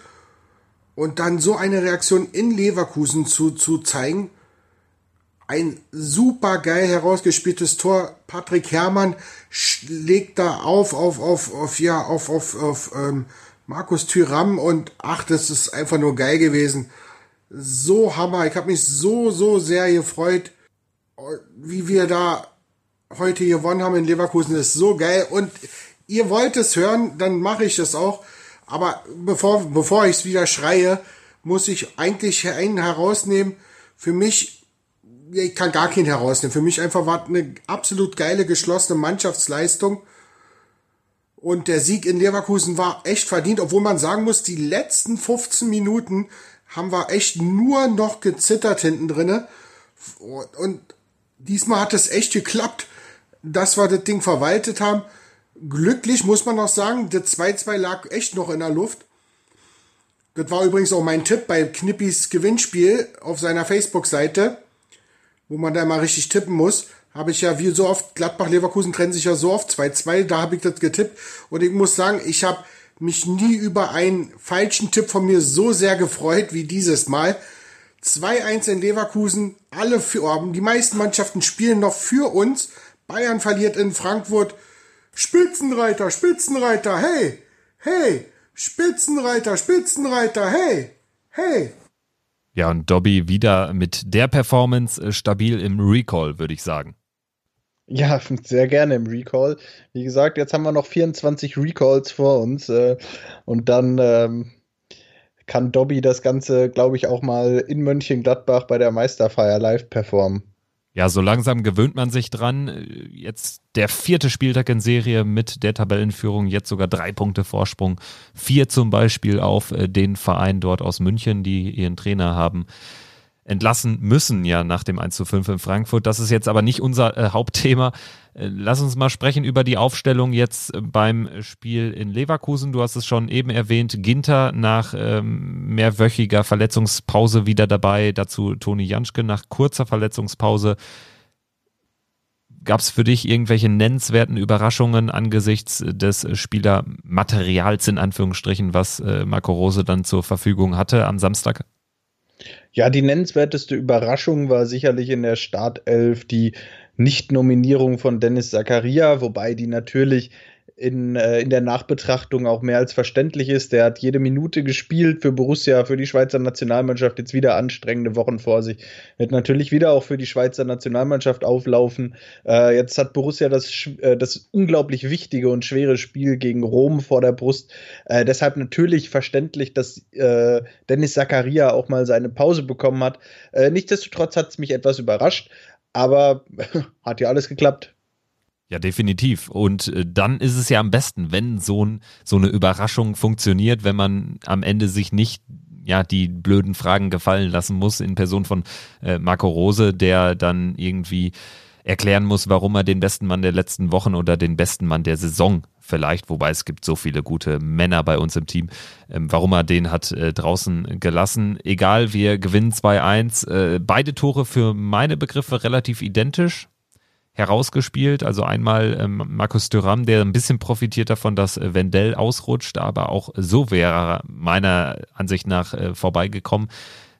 und dann so eine Reaktion in Leverkusen zu, zu zeigen. Ein super geil herausgespieltes Tor. Patrick Herrmann schlägt da auf, auf, auf, auf, ja, auf, auf, auf, ähm, Markus Thüram und ach, das ist einfach nur geil gewesen. So Hammer. Ich habe mich so, so sehr gefreut, wie wir da heute gewonnen haben in Leverkusen. Das ist so geil. Und ihr wollt es hören, dann mache ich das auch. Aber bevor, bevor ich es wieder schreie, muss ich eigentlich einen herausnehmen. Für mich, ich kann gar keinen herausnehmen. Für mich einfach war eine absolut geile, geschlossene Mannschaftsleistung. Und der Sieg in Leverkusen war echt verdient, obwohl man sagen muss, die letzten 15 Minuten haben wir echt nur noch gezittert hinten drinne. Und diesmal hat es echt geklappt, dass wir das Ding verwaltet haben glücklich, muss man noch sagen. Der 2-2 lag echt noch in der Luft. Das war übrigens auch mein Tipp bei Knippis Gewinnspiel auf seiner Facebook-Seite, wo man da mal richtig tippen muss. Habe ich ja wie so oft, Gladbach-Leverkusen trennen sich ja so oft, 2-2, da habe ich das getippt. Und ich muss sagen, ich habe mich nie über einen falschen Tipp von mir so sehr gefreut wie dieses Mal. 2-1 in Leverkusen, alle für, die meisten Mannschaften spielen noch für uns. Bayern verliert in Frankfurt Spitzenreiter, Spitzenreiter, hey, hey, Spitzenreiter, Spitzenreiter, hey, hey.
Ja, und Dobby wieder mit der Performance äh, stabil im Recall, würde ich sagen.
Ja, sehr gerne im Recall. Wie gesagt, jetzt haben wir noch 24 Recalls vor uns äh, und dann ähm, kann Dobby das Ganze, glaube ich, auch mal in Mönchengladbach bei der Meisterfeier live performen.
Ja, so langsam gewöhnt man sich dran. Jetzt der vierte Spieltag in Serie mit der Tabellenführung, jetzt sogar drei Punkte Vorsprung. Vier zum Beispiel auf äh, den Verein dort aus München, die ihren Trainer haben entlassen müssen, ja, nach dem 1 zu 5 in Frankfurt. Das ist jetzt aber nicht unser äh, Hauptthema. Äh, lass uns mal sprechen über die Aufstellung jetzt äh, beim Spiel in Leverkusen. Du hast es schon eben erwähnt, Ginter nach ähm, mehrwöchiger Verletzungspause wieder dabei, dazu Toni Janschke nach kurzer Verletzungspause. Gab es für dich irgendwelche nennenswerten Überraschungen angesichts des Spielermaterials in Anführungsstrichen, was äh, Marco Rose dann zur Verfügung hatte am Samstag?
Ja, die nennenswerteste Überraschung war sicherlich in der Startelf die Nicht-Nominierung von Dennis Zakaria, wobei die natürlich in, äh, in der Nachbetrachtung auch mehr als verständlich ist. Der hat jede Minute gespielt für Borussia, für die Schweizer Nationalmannschaft, jetzt wieder anstrengende Wochen vor sich. Wird natürlich wieder auch für die Schweizer Nationalmannschaft auflaufen. Äh, jetzt hat Borussia das, äh, das unglaublich wichtige und schwere Spiel gegen Rom vor der Brust. Äh, deshalb natürlich verständlich, dass äh, Dennis Zakaria auch mal seine Pause bekommen hat. Äh, nichtsdestotrotz hat es mich etwas überrascht, aber hat ja alles geklappt.
Ja, definitiv. Und äh, dann ist es ja am besten, wenn so, ein, so eine Überraschung funktioniert, wenn man am Ende sich nicht ja die blöden Fragen gefallen lassen muss in Person von äh, Marco Rose, der dann irgendwie erklären muss, warum er den besten Mann der letzten Wochen oder den besten Mann der Saison vielleicht, wobei es gibt so viele gute Männer bei uns im Team, ähm, warum er den hat äh, draußen gelassen. Egal, wir gewinnen 2-1. Äh, beide Tore für meine Begriffe relativ identisch herausgespielt. Also einmal ähm, Markus Thuram, der ein bisschen profitiert davon, dass äh, Wendell ausrutscht, aber auch so wäre er meiner Ansicht nach äh, vorbeigekommen.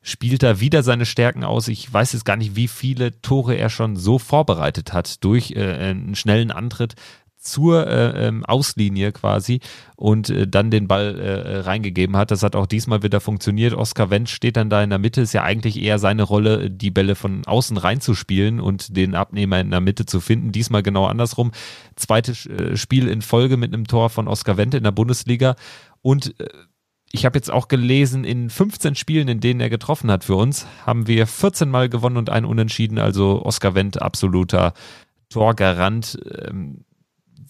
Spielt er wieder seine Stärken aus. Ich weiß jetzt gar nicht, wie viele Tore er schon so vorbereitet hat durch äh, einen schnellen Antritt zur äh, ähm, Auslinie quasi und äh, dann den Ball äh, reingegeben hat. Das hat auch diesmal wieder funktioniert. Oskar Wendt steht dann da in der Mitte, ist ja eigentlich eher seine Rolle, die Bälle von außen reinzuspielen und den Abnehmer in der Mitte zu finden. Diesmal genau andersrum. Zweites äh, Spiel in Folge mit einem Tor von Oskar Wendt in der Bundesliga und äh, ich habe jetzt auch gelesen, in 15 Spielen, in denen er getroffen hat für uns, haben wir 14 Mal gewonnen und ein Unentschieden. Also Oskar Wendt absoluter Torgarant. Ähm,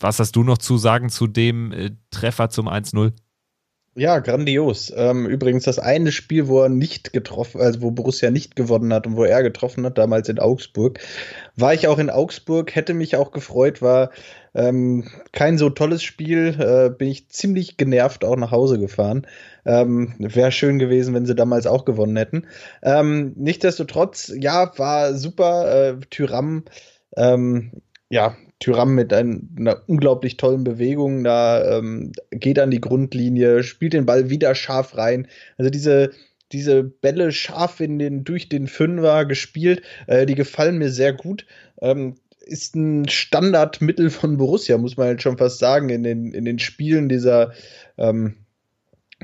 was hast du noch zu sagen zu dem äh, Treffer zum 1-0?
Ja, grandios. Ähm, übrigens das eine Spiel, wo er nicht getroffen, also wo Borussia nicht gewonnen hat und wo er getroffen hat, damals in Augsburg, war ich auch in Augsburg, hätte mich auch gefreut, war ähm, kein so tolles Spiel, äh, bin ich ziemlich genervt auch nach Hause gefahren. Ähm, Wäre schön gewesen, wenn sie damals auch gewonnen hätten. Ähm, nichtsdestotrotz, ja, war super. Äh, Tyram, ähm, ja, Tyram mit ein, einer unglaublich tollen Bewegung, da ähm, geht an die Grundlinie, spielt den Ball wieder scharf rein. Also diese, diese Bälle scharf in den, durch den Fünfer gespielt, äh, die gefallen mir sehr gut. Ähm, ist ein Standardmittel von Borussia, muss man halt schon fast sagen, in den, in den Spielen dieser, ähm,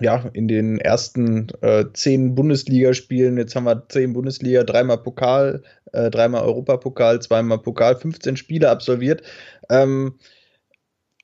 ja, in den ersten äh, zehn Bundesligaspielen, jetzt haben wir zehn Bundesliga, dreimal Pokal, äh, dreimal Europapokal, zweimal Pokal, 15 Spiele absolviert. Ähm,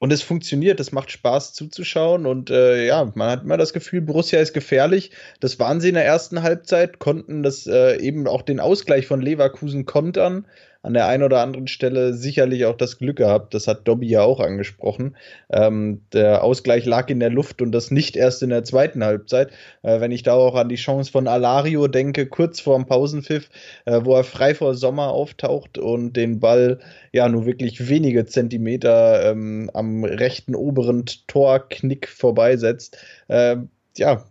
und es funktioniert, es macht Spaß zuzuschauen und äh, ja, man hat immer das Gefühl, Borussia ist gefährlich. Das waren sie in der ersten Halbzeit, konnten das äh, eben auch den Ausgleich von Leverkusen kontern an der einen oder anderen Stelle sicherlich auch das Glück gehabt. Das hat Dobby ja auch angesprochen. Ähm, der Ausgleich lag in der Luft und das nicht erst in der zweiten Halbzeit. Äh, wenn ich da auch an die Chance von Alario denke, kurz vorm Pausenpfiff, äh, wo er frei vor Sommer auftaucht und den Ball ja nur wirklich wenige Zentimeter ähm, am rechten oberen Torknick vorbeisetzt. Äh, ja,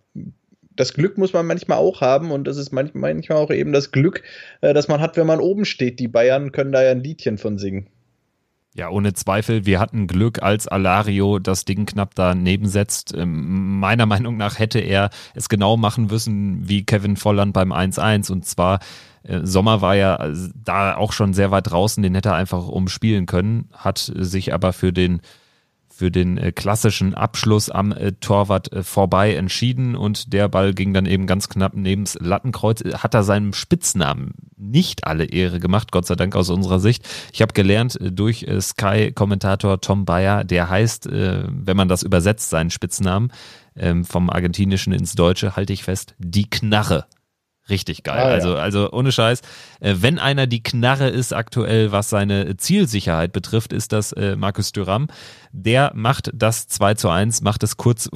das Glück muss man manchmal auch haben und das ist manchmal, auch eben das Glück, äh, das man hat, wenn man oben steht. Die Bayern können da ja ein Liedchen von singen.
Ja, ohne Zweifel, wir hatten Glück, als Alario das Ding knapp daneben setzt. Ähm, meiner Meinung nach hätte er es genau machen müssen wie Kevin Volland beim 1-1 und zwar äh, Sommer war ja äh, da auch schon sehr weit draußen, den hätte er einfach umspielen können, hat sich aber für den für den äh, klassischen Abschluss am äh, Torwart äh, vorbei entschieden und der Ball ging dann eben ganz knapp neben das Lattenkreuz. Hat er seinem Spitznamen nicht alle Ehre gemacht, Gott sei Dank aus unserer Sicht. Ich habe gelernt durch Sky-Kommentator Tom Bayer, der heißt, wenn man das übersetzt, seinen Spitznamen ähm, vom Argentinischen ins Deutsche, halte ich fest, die Knarre. Richtig geil. Ah, ja. Also, also ohne Scheiß. Äh, wenn einer die Knarre ist aktuell, was seine Zielsicherheit betrifft, ist das äh, Markus Thuram. Der macht das 2 zu 1, macht es kurz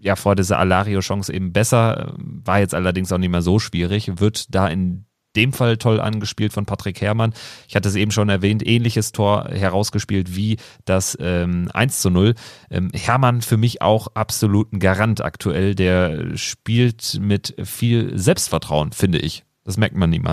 ja vor dieser Alario-Chance eben besser. War jetzt allerdings auch nicht mehr so schwierig. Wird da in dem Fall toll angespielt von Patrick Herrmann. Ich hatte es eben schon erwähnt, ähnliches Tor herausgespielt wie das ähm, 1 zu 0. Ähm, Herrmann für mich auch absolut ein Garant aktuell. Der spielt mit viel Selbstvertrauen, finde ich. Das merkt man ihm.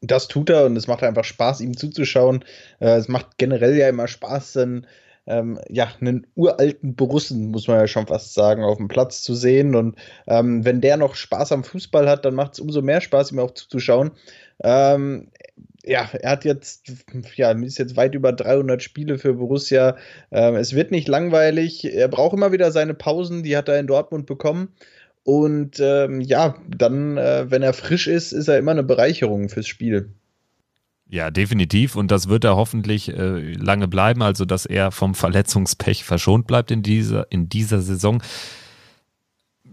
Das tut er und es macht einfach Spaß, ihm zuzuschauen. Äh, es macht generell ja immer Spaß, dann ähm, ja, einen uralten Borussen, muss man ja schon fast sagen, auf dem Platz zu sehen. Und ähm, wenn der noch Spaß am Fußball hat, dann macht es umso mehr Spaß, ihm auch zuzuschauen. Ähm, ja, er hat jetzt, ja, ist jetzt weit über 300 Spiele für Borussia. Ähm, es wird nicht langweilig. Er braucht immer wieder seine Pausen, die hat er in Dortmund bekommen. Und ähm, ja, dann, äh, wenn er frisch ist, ist er immer eine Bereicherung fürs Spiel.
Ja, definitiv. Und das wird er hoffentlich äh, lange bleiben, also dass er vom Verletzungspech verschont bleibt in dieser, in dieser Saison.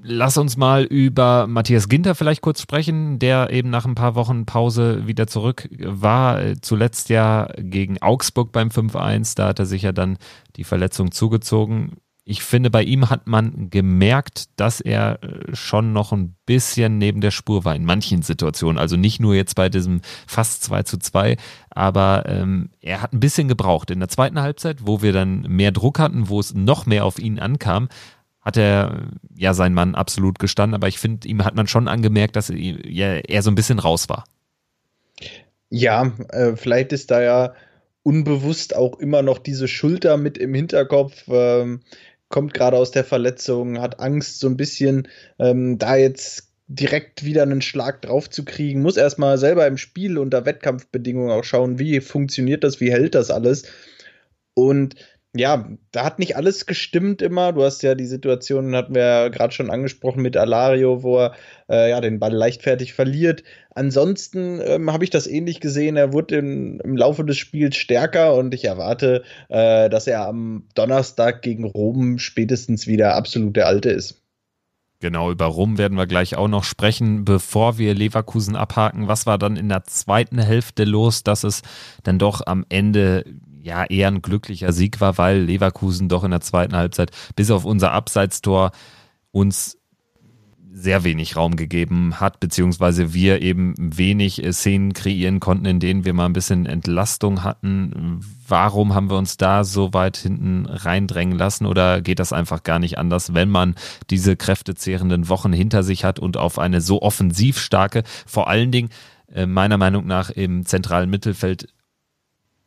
Lass uns mal über Matthias Ginter vielleicht kurz sprechen, der eben nach ein paar Wochen Pause wieder zurück war. Zuletzt ja gegen Augsburg beim 5-1. Da hat er sich ja dann die Verletzung zugezogen ich finde, bei ihm hat man gemerkt, dass er äh, schon noch ein bisschen neben der Spur war in manchen Situationen. Also nicht nur jetzt bei diesem fast 2 zu 2, aber ähm, er hat ein bisschen gebraucht. In der zweiten Halbzeit, wo wir dann mehr Druck hatten, wo es noch mehr auf ihn ankam, hat er ja seinen Mann absolut gestanden. Aber ich finde, ihm hat man schon angemerkt, dass er, ja, er so ein bisschen raus war.
Ja, äh, vielleicht ist da ja unbewusst auch immer noch diese Schulter mit im Hinterkopf. Ähm, kommt gerade aus der Verletzung, hat Angst, so ein bisschen ähm, da jetzt direkt wieder einen Schlag drauf zu kriegen, muss erstmal selber im Spiel unter Wettkampfbedingungen auch schauen, wie funktioniert das, wie hält das alles. Und ja, da hat nicht alles gestimmt immer. Du hast ja die Situation, hatten wir ja gerade schon angesprochen mit Alario, wo er äh, ja den Ball leichtfertig verliert. Ansonsten ähm, habe ich das ähnlich gesehen. Er wurde in, im Laufe des Spiels stärker und ich erwarte, äh, dass er am Donnerstag gegen Rom spätestens wieder absolut der Alte ist.
Genau, über Rom werden wir gleich auch noch sprechen, bevor wir Leverkusen abhaken. Was war dann in der zweiten Hälfte los, dass es dann doch am Ende ja eher ein glücklicher Sieg war, weil Leverkusen doch in der zweiten Halbzeit bis auf unser Abseitstor uns sehr wenig Raum gegeben hat, beziehungsweise wir eben wenig Szenen kreieren konnten, in denen wir mal ein bisschen Entlastung hatten. Warum haben wir uns da so weit hinten reindrängen lassen oder geht das einfach gar nicht anders, wenn man diese kräftezehrenden Wochen hinter sich hat und auf eine so offensiv starke, vor allen Dingen äh, meiner Meinung nach im zentralen Mittelfeld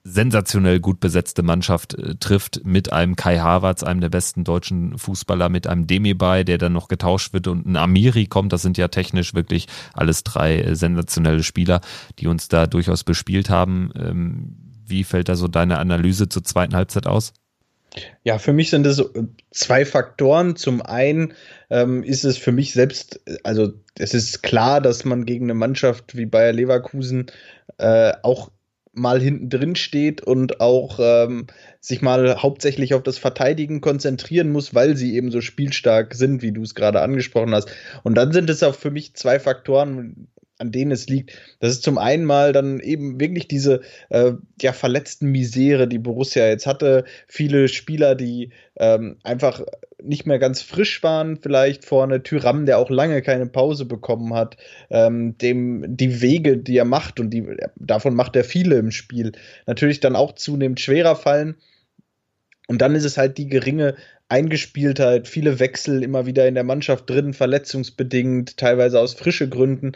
sensationell gut besetzte Mannschaft äh, trifft mit einem Kai Havertz, einem der besten deutschen Fußballer, mit einem Demi-Bay, der dann noch getauscht wird und ein Amiri kommt. Das sind ja technisch wirklich alles drei äh, sensationelle Spieler, die uns da durchaus bespielt haben. Ähm, wie fällt da so deine Analyse zur zweiten Halbzeit aus?
Ja, für mich sind es äh, zwei Faktoren. Zum einen ähm, ist es für mich selbst, also es ist klar, dass man gegen eine Mannschaft wie Bayer Leverkusen äh, auch mal hinten drin steht und auch ähm, sich mal hauptsächlich auf das Verteidigen konzentrieren muss, weil sie eben so spielstark sind, wie du es gerade angesprochen hast. Und dann sind es auch für mich zwei Faktoren, an denen es liegt. Das ist zum einen mal dann eben wirklich diese äh, ja, verletzten Misere, die Borussia jetzt hatte. Viele Spieler, die ähm, einfach nicht mehr ganz frisch waren, vielleicht vorne Tyram, der auch lange keine Pause bekommen hat, ähm, dem die Wege, die er macht und die davon macht er viele im Spiel, natürlich dann auch zunehmend schwerer fallen. Und dann ist es halt die geringe Eingespieltheit, viele Wechsel immer wieder in der Mannschaft drin, verletzungsbedingt, teilweise aus frische Gründen.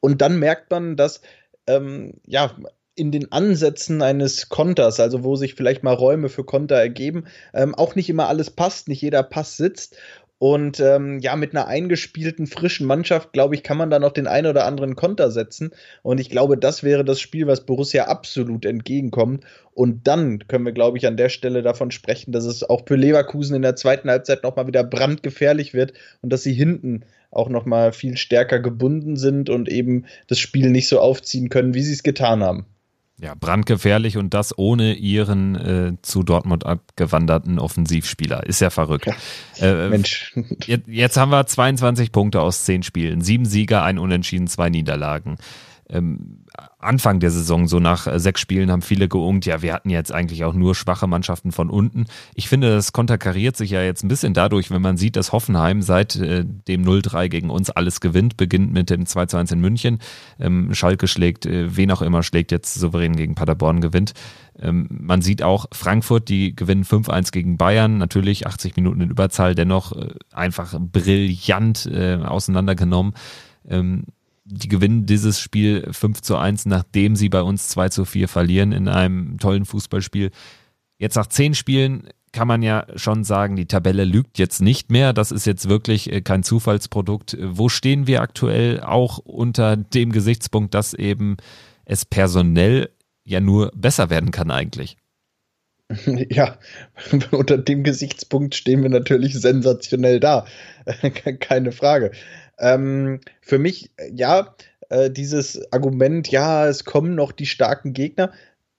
Und dann merkt man, dass ähm, ja in den Ansätzen eines Konters, also wo sich vielleicht mal Räume für Konter ergeben, ähm, auch nicht immer alles passt, nicht jeder Pass sitzt. Und ähm, ja, mit einer eingespielten, frischen Mannschaft, glaube ich, kann man da noch den einen oder anderen Konter setzen. Und ich glaube, das wäre das Spiel, was Borussia absolut entgegenkommt. Und dann können wir, glaube ich, an der Stelle davon sprechen, dass es auch für Leverkusen in der zweiten Halbzeit nochmal wieder brandgefährlich wird und dass sie hinten auch noch mal viel stärker gebunden sind und eben das Spiel nicht so aufziehen können, wie sie es getan haben.
Ja, brandgefährlich und das ohne ihren äh, zu Dortmund abgewanderten Offensivspieler. Ist ja verrückt. Ja, äh, Mensch. Jetzt, jetzt haben wir 22 Punkte aus 10 Spielen. Sieben Sieger, ein Unentschieden, zwei Niederlagen ähm, Anfang der Saison, so nach äh, sechs Spielen, haben viele geungt, ja, wir hatten jetzt eigentlich auch nur schwache Mannschaften von unten. Ich finde, das konterkariert sich ja jetzt ein bisschen dadurch, wenn man sieht, dass Hoffenheim seit äh, dem 0-3 gegen uns alles gewinnt, beginnt mit dem 2-1 in München. Ähm, Schalke schlägt, äh, wen auch immer schlägt jetzt souverän gegen Paderborn gewinnt. Ähm, man sieht auch Frankfurt, die gewinnen 5-1 gegen Bayern, natürlich 80 Minuten in Überzahl, dennoch einfach brillant auseinandergenommen. Die gewinnen dieses Spiel 5 zu 1, nachdem sie bei uns 2 zu 4 verlieren in einem tollen Fußballspiel. Jetzt nach zehn Spielen kann man ja schon sagen, die Tabelle lügt jetzt nicht mehr. Das ist jetzt wirklich äh, kein Zufallsprodukt. Wo stehen wir aktuell auch unter dem Gesichtspunkt, dass eben es personell ja nur besser werden kann eigentlich?
Ja, unter dem Gesichtspunkt stehen wir natürlich sensationell da. Keine Frage. Ähm, für mich, ja, äh, dieses Argument, ja, es kommen noch die starken Gegner,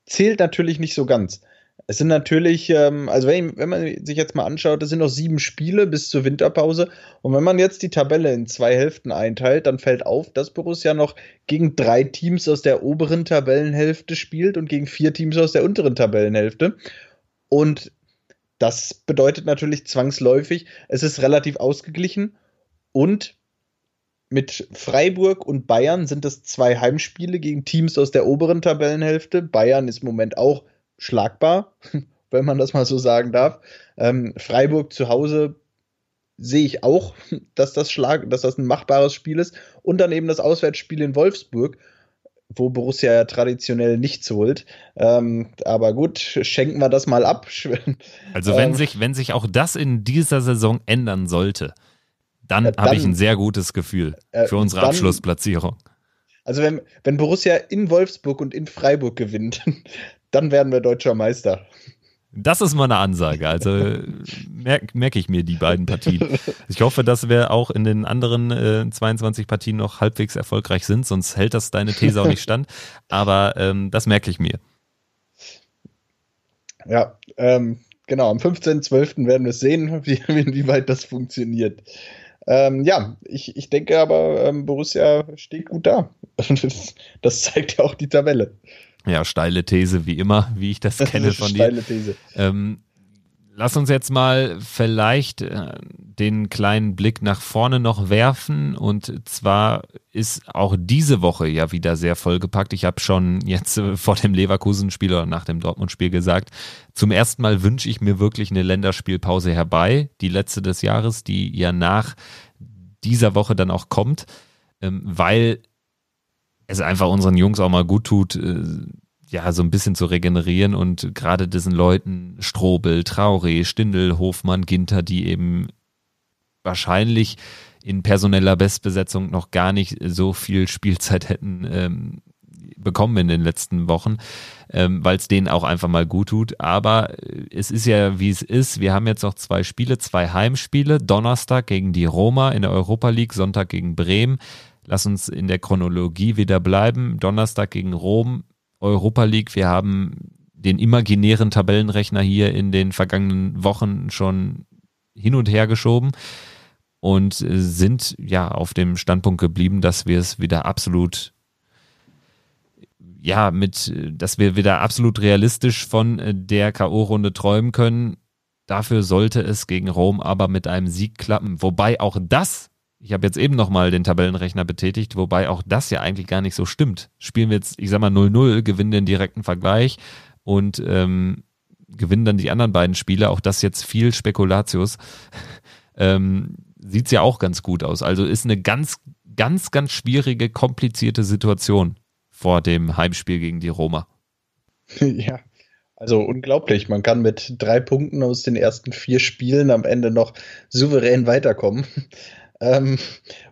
zählt natürlich nicht so ganz. Es sind natürlich, ähm, also wenn, wenn, man sich jetzt mal anschaut, es sind noch sieben Spiele bis zur Winterpause. Und wenn man jetzt die Tabelle in zwei Hälften einteilt, dann fällt auf, dass Borussia noch gegen drei Teams aus der oberen Tabellenhälfte spielt und gegen vier Teams aus der unteren Tabellenhälfte. Und das bedeutet natürlich zwangsläufig, es ist relativ ausgeglichen und mit Freiburg und Bayern sind es zwei Heimspiele gegen Teams aus der oberen Tabellenhälfte. Bayern ist im Moment auch schlagbar, wenn man das mal so sagen darf. Ähm, Freiburg zu Hause sehe ich auch, dass das, Schlag, dass das ein machbares Spiel ist. Und dann eben das Auswärtsspiel in Wolfsburg, wo Borussia ja traditionell nichts holt. Ähm, aber gut, schenken wir das mal ab.
Also wenn ähm, sich, wenn sich auch das in dieser Saison ändern sollte, dann, ja, habe ich ein sehr gutes Gefühl äh, für unsere dann, Abschlussplatzierung.
Also wenn, wenn Borussia in Wolfsburg und in Freiburg gewinnt, dann werden wir deutscher Meister.
Das ist mal eine Ansage. Also merke merk ich mir die beiden Partien. Ich hoffe, dass wir auch in den anderen äh, 22 Partien noch halbwegs erfolgreich sind, sonst hält das deine These auch nicht stand. Aber ähm, das merke ich mir.
Ja, ähm, genau. Am 15.12. werden wir sehen, wie, inwieweit das funktioniert. Ähm, ja, ich, ich denke aber, ähm, Borussia steht gut da. das zeigt ja auch die Tabelle.
Ja, steile These, wie immer, wie ich das kenne von dir. Steile These. Ähm, lass uns jetzt mal vielleicht äh, den kleinen Blick nach vorne noch werfen. Und zwar ist auch diese Woche ja wieder sehr vollgepackt. Ich habe schon jetzt äh, vor dem Leverkusen-Spiel oder nach dem Dortmund-Spiel gesagt, zum ersten Mal wünsche ich mir wirklich eine Länderspielpause herbei, die letzte des Jahres, die ja nach dieser Woche dann auch kommt, ähm, weil es einfach unseren Jungs auch mal gut tut, äh, ja, so ein bisschen zu regenerieren und gerade diesen Leuten, Strobel, Traoré, Stindel, Hofmann, Ginter, die eben wahrscheinlich in personeller Bestbesetzung noch gar nicht so viel Spielzeit hätten ähm, bekommen in den letzten Wochen, ähm, weil es denen auch einfach mal gut tut. Aber äh, es ist ja, wie es ist. Wir haben jetzt noch zwei Spiele, zwei Heimspiele. Donnerstag gegen die Roma in der Europa League, Sonntag gegen Bremen. Lass uns in der Chronologie wieder bleiben. Donnerstag gegen Rom, Europa League. Wir haben den imaginären Tabellenrechner hier in den vergangenen Wochen schon hin und her geschoben und sind ja auf dem Standpunkt geblieben, dass wir es wieder absolut ja, mit, dass wir wieder absolut realistisch von der K.O.-Runde träumen können. Dafür sollte es gegen Rom aber mit einem Sieg klappen. Wobei auch das ich habe jetzt eben nochmal den Tabellenrechner betätigt, wobei auch das ja eigentlich gar nicht so stimmt. Spielen wir jetzt, ich sag mal 0-0, gewinnen den direkten Vergleich und ähm, gewinnen dann die anderen beiden Spiele, auch das jetzt viel Spekulatius, ähm, sieht's ja auch ganz gut aus. Also ist eine ganz, ganz, ganz schwierige, komplizierte Situation vor dem Heimspiel gegen die Roma.
Ja, also unglaublich. Man kann mit drei Punkten aus den ersten vier Spielen am Ende noch souverän weiterkommen ähm,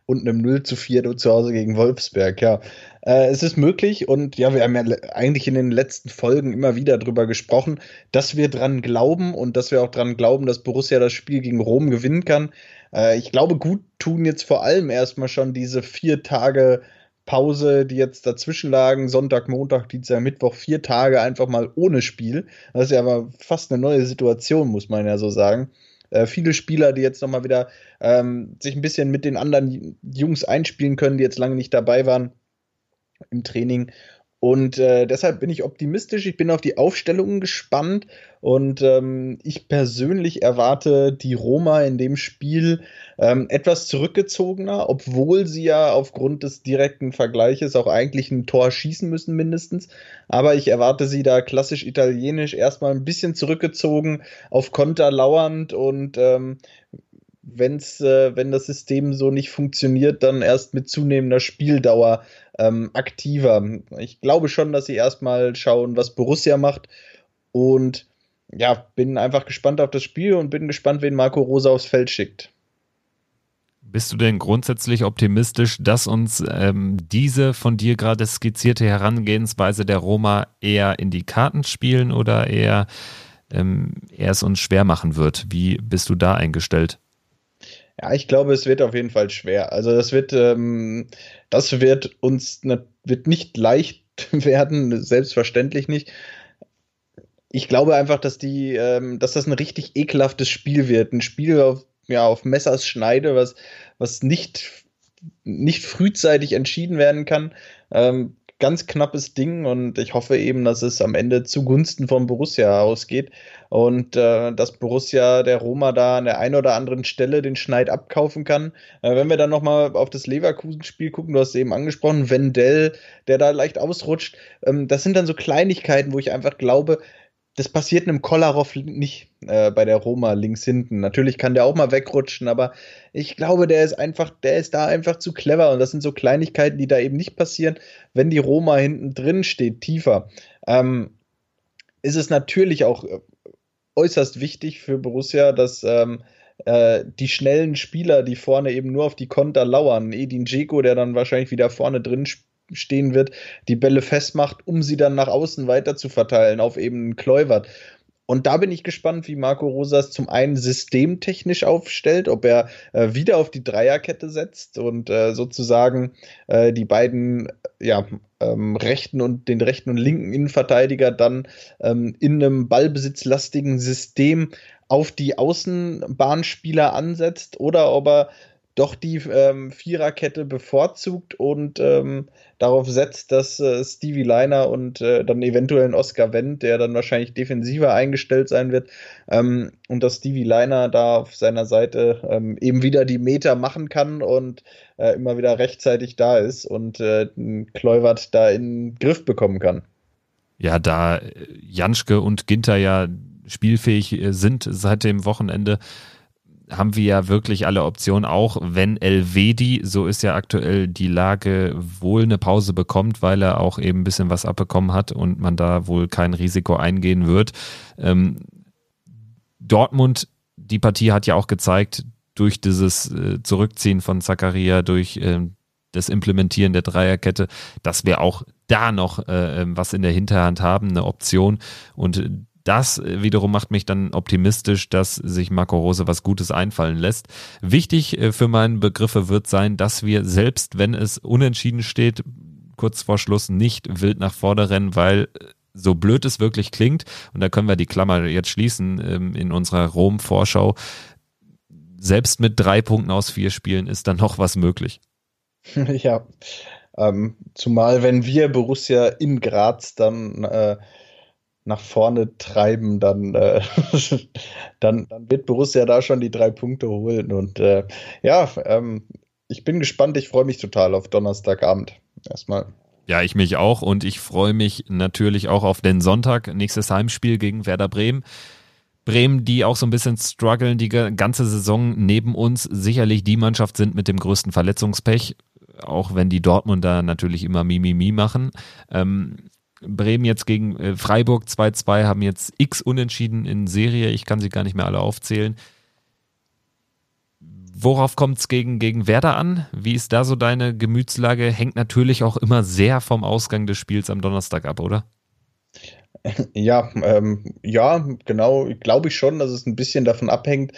und einem 0 zu 4 zu Hause gegen Wolfsberg. Ja, äh, es ist möglich und ja, wir haben ja eigentlich in den letzten Folgen immer wieder darüber gesprochen, dass wir dran glauben und dass wir auch dran glauben, dass Borussia das Spiel gegen Rom gewinnen kann. Äh, ich glaube, gut tun jetzt vor allem erstmal schon diese vier Tage Pause, die jetzt dazwischen lagen, Sonntag, Montag, Dienstag, Mittwoch, vier Tage einfach mal ohne Spiel. Das ist ja aber fast eine neue Situation, muss man ja so sagen. Äh, viele Spieler, die jetzt nochmal wieder ähm, sich ein bisschen mit den anderen Jungs einspielen können, die jetzt lange nicht dabei waren im Training. Und äh, deshalb bin ich optimistisch. Ich bin auf die Aufstellungen gespannt. Und ähm, ich persönlich erwarte die Roma in dem Spiel ähm, etwas zurückgezogener, obwohl sie ja aufgrund des direkten Vergleiches auch eigentlich ein Tor schießen müssen, mindestens. Aber ich erwarte sie da klassisch italienisch erstmal ein bisschen zurückgezogen, auf Konter lauernd und ähm, wenn's, äh, wenn das System so nicht funktioniert, dann erst mit zunehmender Spieldauer ähm, aktiver. Ich glaube schon, dass sie erstmal schauen, was Borussia macht. Und ja, bin einfach gespannt auf das Spiel und bin gespannt, wen Marco Rosa aufs Feld schickt.
Bist du denn grundsätzlich optimistisch, dass uns ähm, diese von dir gerade skizzierte Herangehensweise der Roma eher in die Karten spielen oder eher, ähm, eher es uns schwer machen wird? Wie bist du da eingestellt?
Ja, ich glaube, es wird auf jeden Fall schwer. Also das wird, ähm, das wird uns ne, wird nicht leicht werden, selbstverständlich nicht. Ich glaube einfach, dass die, ähm, dass das ein richtig ekelhaftes Spiel wird. Ein Spiel auf, ja, auf Messers Schneide, was, was nicht, nicht frühzeitig entschieden werden kann. Ähm, ganz knappes Ding und ich hoffe eben, dass es am Ende zugunsten von Borussia ausgeht und äh, dass Borussia der Roma da an der einen oder anderen Stelle den Schneid abkaufen kann. Äh, wenn wir dann nochmal auf das Leverkusen-Spiel gucken, du hast es eben angesprochen, Wendell, der da leicht ausrutscht, ähm, das sind dann so Kleinigkeiten, wo ich einfach glaube, das passiert einem Kolarov nicht äh, bei der Roma links hinten. Natürlich kann der auch mal wegrutschen, aber ich glaube, der ist einfach, der ist da einfach zu clever und das sind so Kleinigkeiten, die da eben nicht passieren, wenn die Roma hinten drin steht, tiefer. Ähm, ist es natürlich auch äh, äußerst wichtig für Borussia, dass ähm, äh, die schnellen Spieler, die vorne eben nur auf die Konter lauern, Edin Dzeko, der dann wahrscheinlich wieder vorne drin stehen wird, die Bälle festmacht, um sie dann nach außen weiter zu verteilen auf eben Kleuwert. Und da bin ich gespannt, wie Marco Rosas zum einen systemtechnisch aufstellt, ob er äh, wieder auf die Dreierkette setzt und äh, sozusagen äh, die beiden ja, ähm, rechten und den rechten und linken Innenverteidiger dann ähm, in einem ballbesitzlastigen System auf die Außenbahnspieler ansetzt oder ob er doch die ähm, Viererkette bevorzugt und ähm, darauf setzt, dass äh, Stevie Liner und äh, dann eventuell ein Oscar Wendt, der dann wahrscheinlich defensiver eingestellt sein wird, ähm, und dass Stevie Liner da auf seiner Seite ähm, eben wieder die Meter machen kann und äh, immer wieder rechtzeitig da ist und äh, Kleuwert da in den Griff bekommen kann.
Ja, da äh, Janschke und Ginter ja spielfähig äh, sind seit dem Wochenende, haben wir ja wirklich alle Optionen, auch wenn Elvedi, so ist ja aktuell die Lage, wohl eine Pause bekommt, weil er auch eben ein bisschen was abbekommen hat und man da wohl kein Risiko eingehen wird. Ähm, Dortmund, die Partie hat ja auch gezeigt, durch dieses äh, Zurückziehen von Zakaria, durch äh, das Implementieren der Dreierkette, dass wir auch da noch äh, ähm, was in der Hinterhand haben, eine Option. Und das wiederum macht mich dann optimistisch, dass sich Marco Rose was Gutes einfallen lässt. Wichtig äh, für meine Begriffe wird sein, dass wir selbst, wenn es unentschieden steht, kurz vor Schluss nicht wild nach vorne rennen, weil äh, so blöd es wirklich klingt, und da können wir die Klammer jetzt schließen ähm, in unserer Rom-Vorschau, selbst mit drei Punkten aus vier Spielen ist dann noch was möglich.
Ja, ähm, zumal wenn wir Borussia in Graz dann äh, nach vorne treiben, dann, äh, dann, dann wird Borussia da schon die drei Punkte holen. Und äh, ja, ähm, ich bin gespannt. Ich freue mich total auf Donnerstagabend. Erstmal.
Ja, ich mich auch. Und ich freue mich natürlich auch auf den Sonntag. Nächstes Heimspiel gegen Werder Bremen. Bremen, die auch so ein bisschen strugglen die ganze Saison neben uns, sicherlich die Mannschaft sind mit dem größten Verletzungspech, auch wenn die Dortmunder natürlich immer Mimimi machen. Ähm, Bremen jetzt gegen äh, Freiburg 2-2, haben jetzt x Unentschieden in Serie. Ich kann sie gar nicht mehr alle aufzählen. Worauf kommt es gegen, gegen Werder an? Wie ist da so deine Gemütslage? Hängt natürlich auch immer sehr vom Ausgang des Spiels am Donnerstag ab, oder?
Ja, ähm, ja, genau, glaube ich schon, dass es ein bisschen davon abhängt.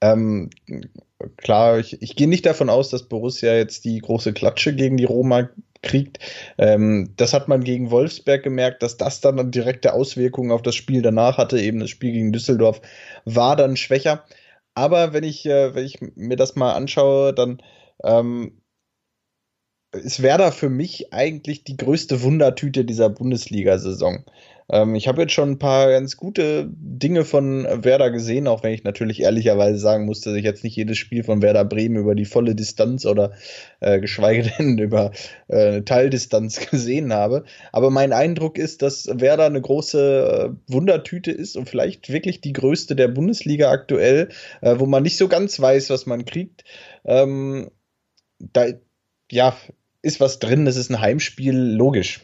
Ähm, klar, ich, ich gehe nicht davon aus, dass Borussia jetzt die große Klatsche gegen die Roma kriegt. Ähm, das hat man gegen Wolfsberg gemerkt, dass das dann direkte Auswirkungen auf das Spiel danach hatte. Eben das Spiel gegen Düsseldorf war dann schwächer. Aber wenn ich, äh, wenn ich mir das mal anschaue, dann ähm, ist Werder für mich eigentlich die größte Wundertüte dieser Bundesliga-Saison. Ähm, ich habe jetzt schon ein paar ganz gute Dinge von Werder gesehen, auch wenn ich natürlich ehrlicherweise sagen musste, dass ich jetzt nicht jedes Spiel von Werder Bremen über die volle Distanz oder äh, geschweige denn über äh, eine Teildistanz gesehen habe. Aber mein Eindruck ist, dass Werder eine große äh, Wundertüte ist und vielleicht wirklich die größte der Bundesliga aktuell, äh, wo man nicht so ganz weiß, was man kriegt. Ähm, da, ja, ist was drin, es ist ein Heimspiel, logisch.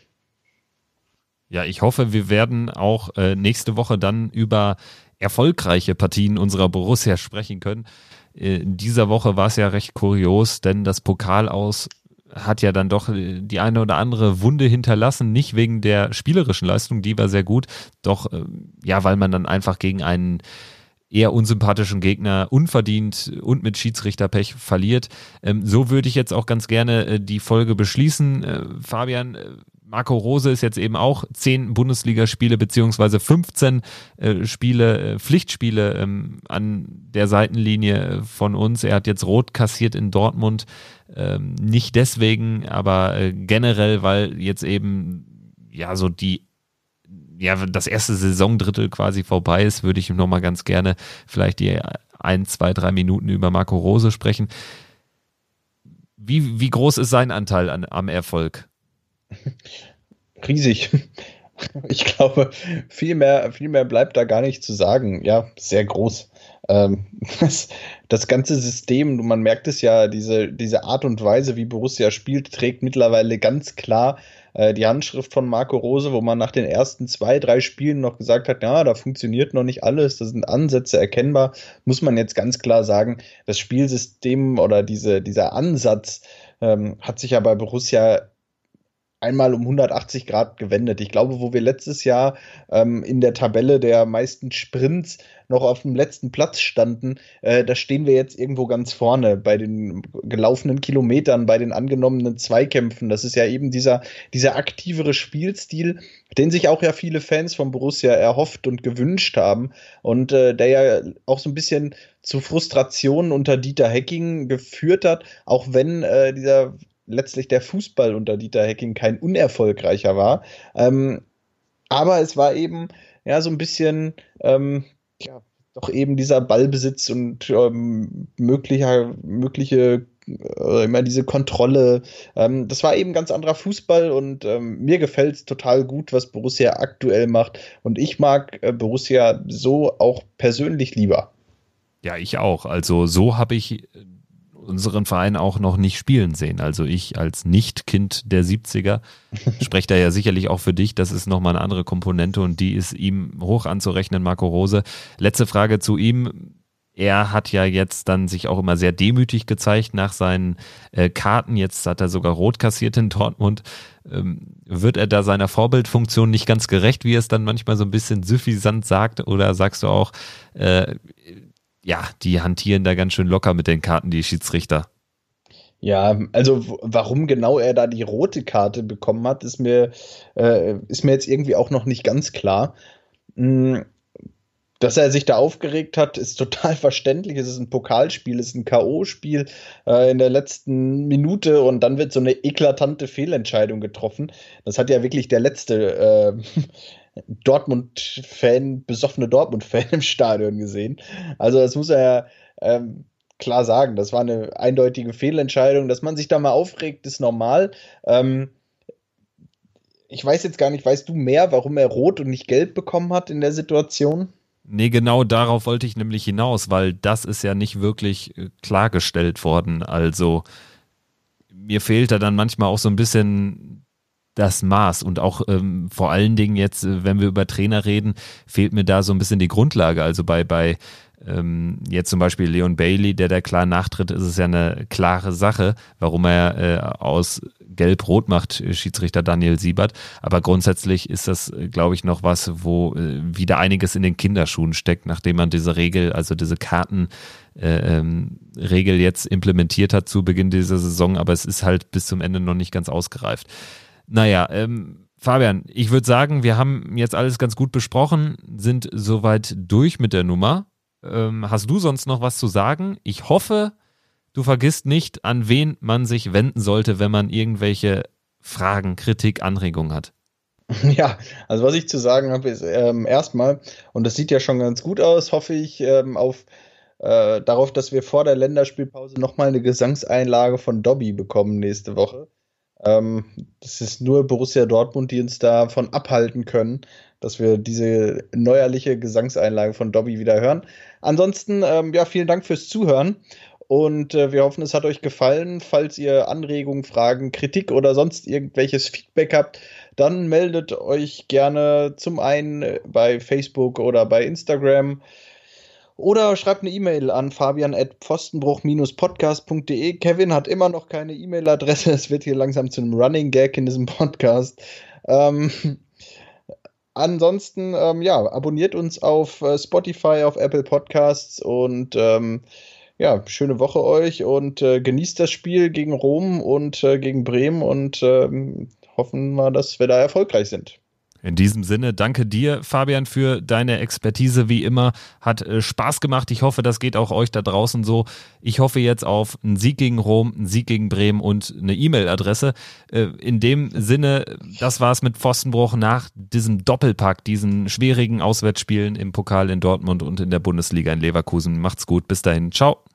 Ja, ich hoffe, wir werden auch äh, nächste Woche dann über erfolgreiche Partien unserer Borussia sprechen können. Äh, in dieser Woche war es ja recht kurios, denn das Pokal aus hat ja dann doch äh, die eine oder andere Wunde hinterlassen, nicht wegen der spielerischen Leistung, die war sehr gut, doch äh, ja, weil man dann einfach gegen einen eher unsympathischen Gegner unverdient und mit Schiedsrichterpech verliert. Ähm, so würde ich jetzt auch ganz gerne die Folge beschließen. Fabian, Marco Rose ist jetzt eben auch zehn Bundesligaspiele beziehungsweise 15 äh, Spiele, äh, Pflichtspiele ähm, an der Seitenlinie äh, von uns. Er hat jetzt rot kassiert in Dortmund. Ähm, nicht deswegen, aber äh, generell, weil jetzt eben ja so die ja, das erste Saisondrittel quasi vorbei ist, würde ich noch mal ganz gerne vielleicht die ein, zwei, drei Minuten über Marco Rose sprechen. Wie, wie groß ist sein Anteil an, am Erfolg?
riesig. Ich glaube, viel mehr, viel mehr bleibt da gar nicht zu sagen. Ja, sehr groß. Ähm, das, das, ganze System, man merkt es ja, diese, diese Art und Weise, wie Borussia spielt, trägt mittlerweile ganz klar äh, die Handschrift von Marco Rose, wo man nach den ersten zwei, drei Spielen noch gesagt hat, ja, da funktioniert noch nicht alles, da sind Ansätze erkennbar, muss man jetzt ganz klar sagen, das Spielsystem oder diese, dieser Ansatz ähm, hat sich ja bei Borussia einmal um 180 Grad gewendet. Ich glaube, wo wir letztes Jahr ähm, in der Tabelle der meisten Sprints noch auf dem letzten Platz standen, äh, da stehen wir jetzt irgendwo ganz vorne bei den gelaufenen Kilometern, bei den angenommenen Zweikämpfen. Das ist ja eben dieser, dieser aktivere Spielstil, den sich auch ja viele Fans von Borussia erhofft und gewünscht haben und äh, der ja auch so ein bisschen zu Frustrationen unter Dieter Hecking geführt hat, auch wenn äh, dieser letztlich der Fußball unter Dieter Hecking kein unerfolgreicher war. Ähm, aber es war eben ja so ein bisschen ähm, ja, doch eben dieser Ballbesitz und ähm, möglicher, mögliche äh, immer diese Kontrolle. Ähm, das war eben ganz anderer Fußball und ähm, mir gefällt es total gut, was Borussia aktuell macht. Und ich mag äh, Borussia so auch persönlich lieber.
Ja, ich auch. Also so habe ich unseren Verein auch noch nicht spielen sehen. Also ich als Nicht-Kind der 70er spreche da ja sicherlich auch für dich. Das ist nochmal eine andere Komponente und die ist ihm hoch anzurechnen, Marco Rose. Letzte Frage zu ihm. Er hat ja jetzt dann sich auch immer sehr demütig gezeigt nach seinen äh, Karten. Jetzt hat er sogar rot kassiert in Dortmund. Ähm, wird er da seiner Vorbildfunktion nicht ganz gerecht, wie er es dann manchmal so ein bisschen süffisant sagt? Oder sagst du auch, äh, ja, die hantieren da ganz schön locker mit den Karten, die Schiedsrichter.
Ja, also warum genau er da die rote Karte bekommen hat, ist mir, äh, ist mir jetzt irgendwie auch noch nicht ganz klar. Hm, dass er sich da aufgeregt hat, ist total verständlich. Es ist ein Pokalspiel, es ist ein K.O.-Spiel äh, in der letzten Minute und dann wird so eine eklatante Fehlentscheidung getroffen. Das hat ja wirklich der letzte äh, Dortmund-Fan, besoffene Dortmund-Fan im Stadion gesehen. Also das muss er ja ähm, klar sagen. Das war eine eindeutige Fehlentscheidung. Dass man sich da mal aufregt, ist normal. Ähm, ich weiß jetzt gar nicht, weißt du mehr, warum er rot und nicht gelb bekommen hat in der Situation?
Nee, genau darauf wollte ich nämlich hinaus, weil das ist ja nicht wirklich äh, klargestellt worden. Also mir fehlt da dann manchmal auch so ein bisschen das Maß und auch ähm, vor allen Dingen jetzt, äh, wenn wir über Trainer reden, fehlt mir da so ein bisschen die Grundlage. Also bei, bei ähm, jetzt zum Beispiel Leon Bailey, der da klar nachtritt, ist es ja eine klare Sache, warum er äh, aus Gelb-Rot macht, äh, Schiedsrichter Daniel Siebert. Aber grundsätzlich ist das, äh, glaube ich, noch was, wo äh, wieder einiges in den Kinderschuhen steckt, nachdem man diese Regel, also diese Karten äh, ähm, Regel jetzt implementiert hat zu Beginn dieser Saison, aber es ist halt bis zum Ende noch nicht ganz ausgereift. Naja, ähm, Fabian, ich würde sagen, wir haben jetzt alles ganz gut besprochen, sind soweit durch mit der Nummer. Ähm, hast du sonst noch was zu sagen? Ich hoffe, du vergisst nicht, an wen man sich wenden sollte, wenn man irgendwelche Fragen, Kritik, Anregungen hat.
Ja, also was ich zu sagen habe, ist ähm, erstmal, und das sieht ja schon ganz gut aus, hoffe ich ähm, auf äh, darauf, dass wir vor der Länderspielpause nochmal eine Gesangseinlage von Dobby bekommen nächste Woche. Ähm, das ist nur Borussia Dortmund, die uns davon abhalten können, dass wir diese neuerliche Gesangseinlage von Dobby wieder hören. Ansonsten, ähm, ja, vielen Dank fürs Zuhören und äh, wir hoffen, es hat euch gefallen. Falls ihr Anregungen, Fragen, Kritik oder sonst irgendwelches Feedback habt, dann meldet euch gerne zum einen bei Facebook oder bei Instagram. Oder schreibt eine E-Mail an fabian.pfostenbruch-podcast.de. Kevin hat immer noch keine E-Mail-Adresse. Es wird hier langsam zu einem Running Gag in diesem Podcast. Ähm, ansonsten, ähm, ja, abonniert uns auf äh, Spotify, auf Apple Podcasts und ähm, ja, schöne Woche euch und äh, genießt das Spiel gegen Rom und äh, gegen Bremen und ähm, hoffen wir, dass wir da erfolgreich sind.
In diesem Sinne, danke dir, Fabian, für deine Expertise. Wie immer, hat äh, Spaß gemacht. Ich hoffe, das geht auch euch da draußen so. Ich hoffe jetzt auf einen Sieg gegen Rom, einen Sieg gegen Bremen und eine E-Mail-Adresse. Äh, in dem Sinne, das war's mit Pfostenbruch nach diesem Doppelpack, diesen schwierigen Auswärtsspielen im Pokal in Dortmund und in der Bundesliga in Leverkusen. Macht's gut. Bis dahin. Ciao.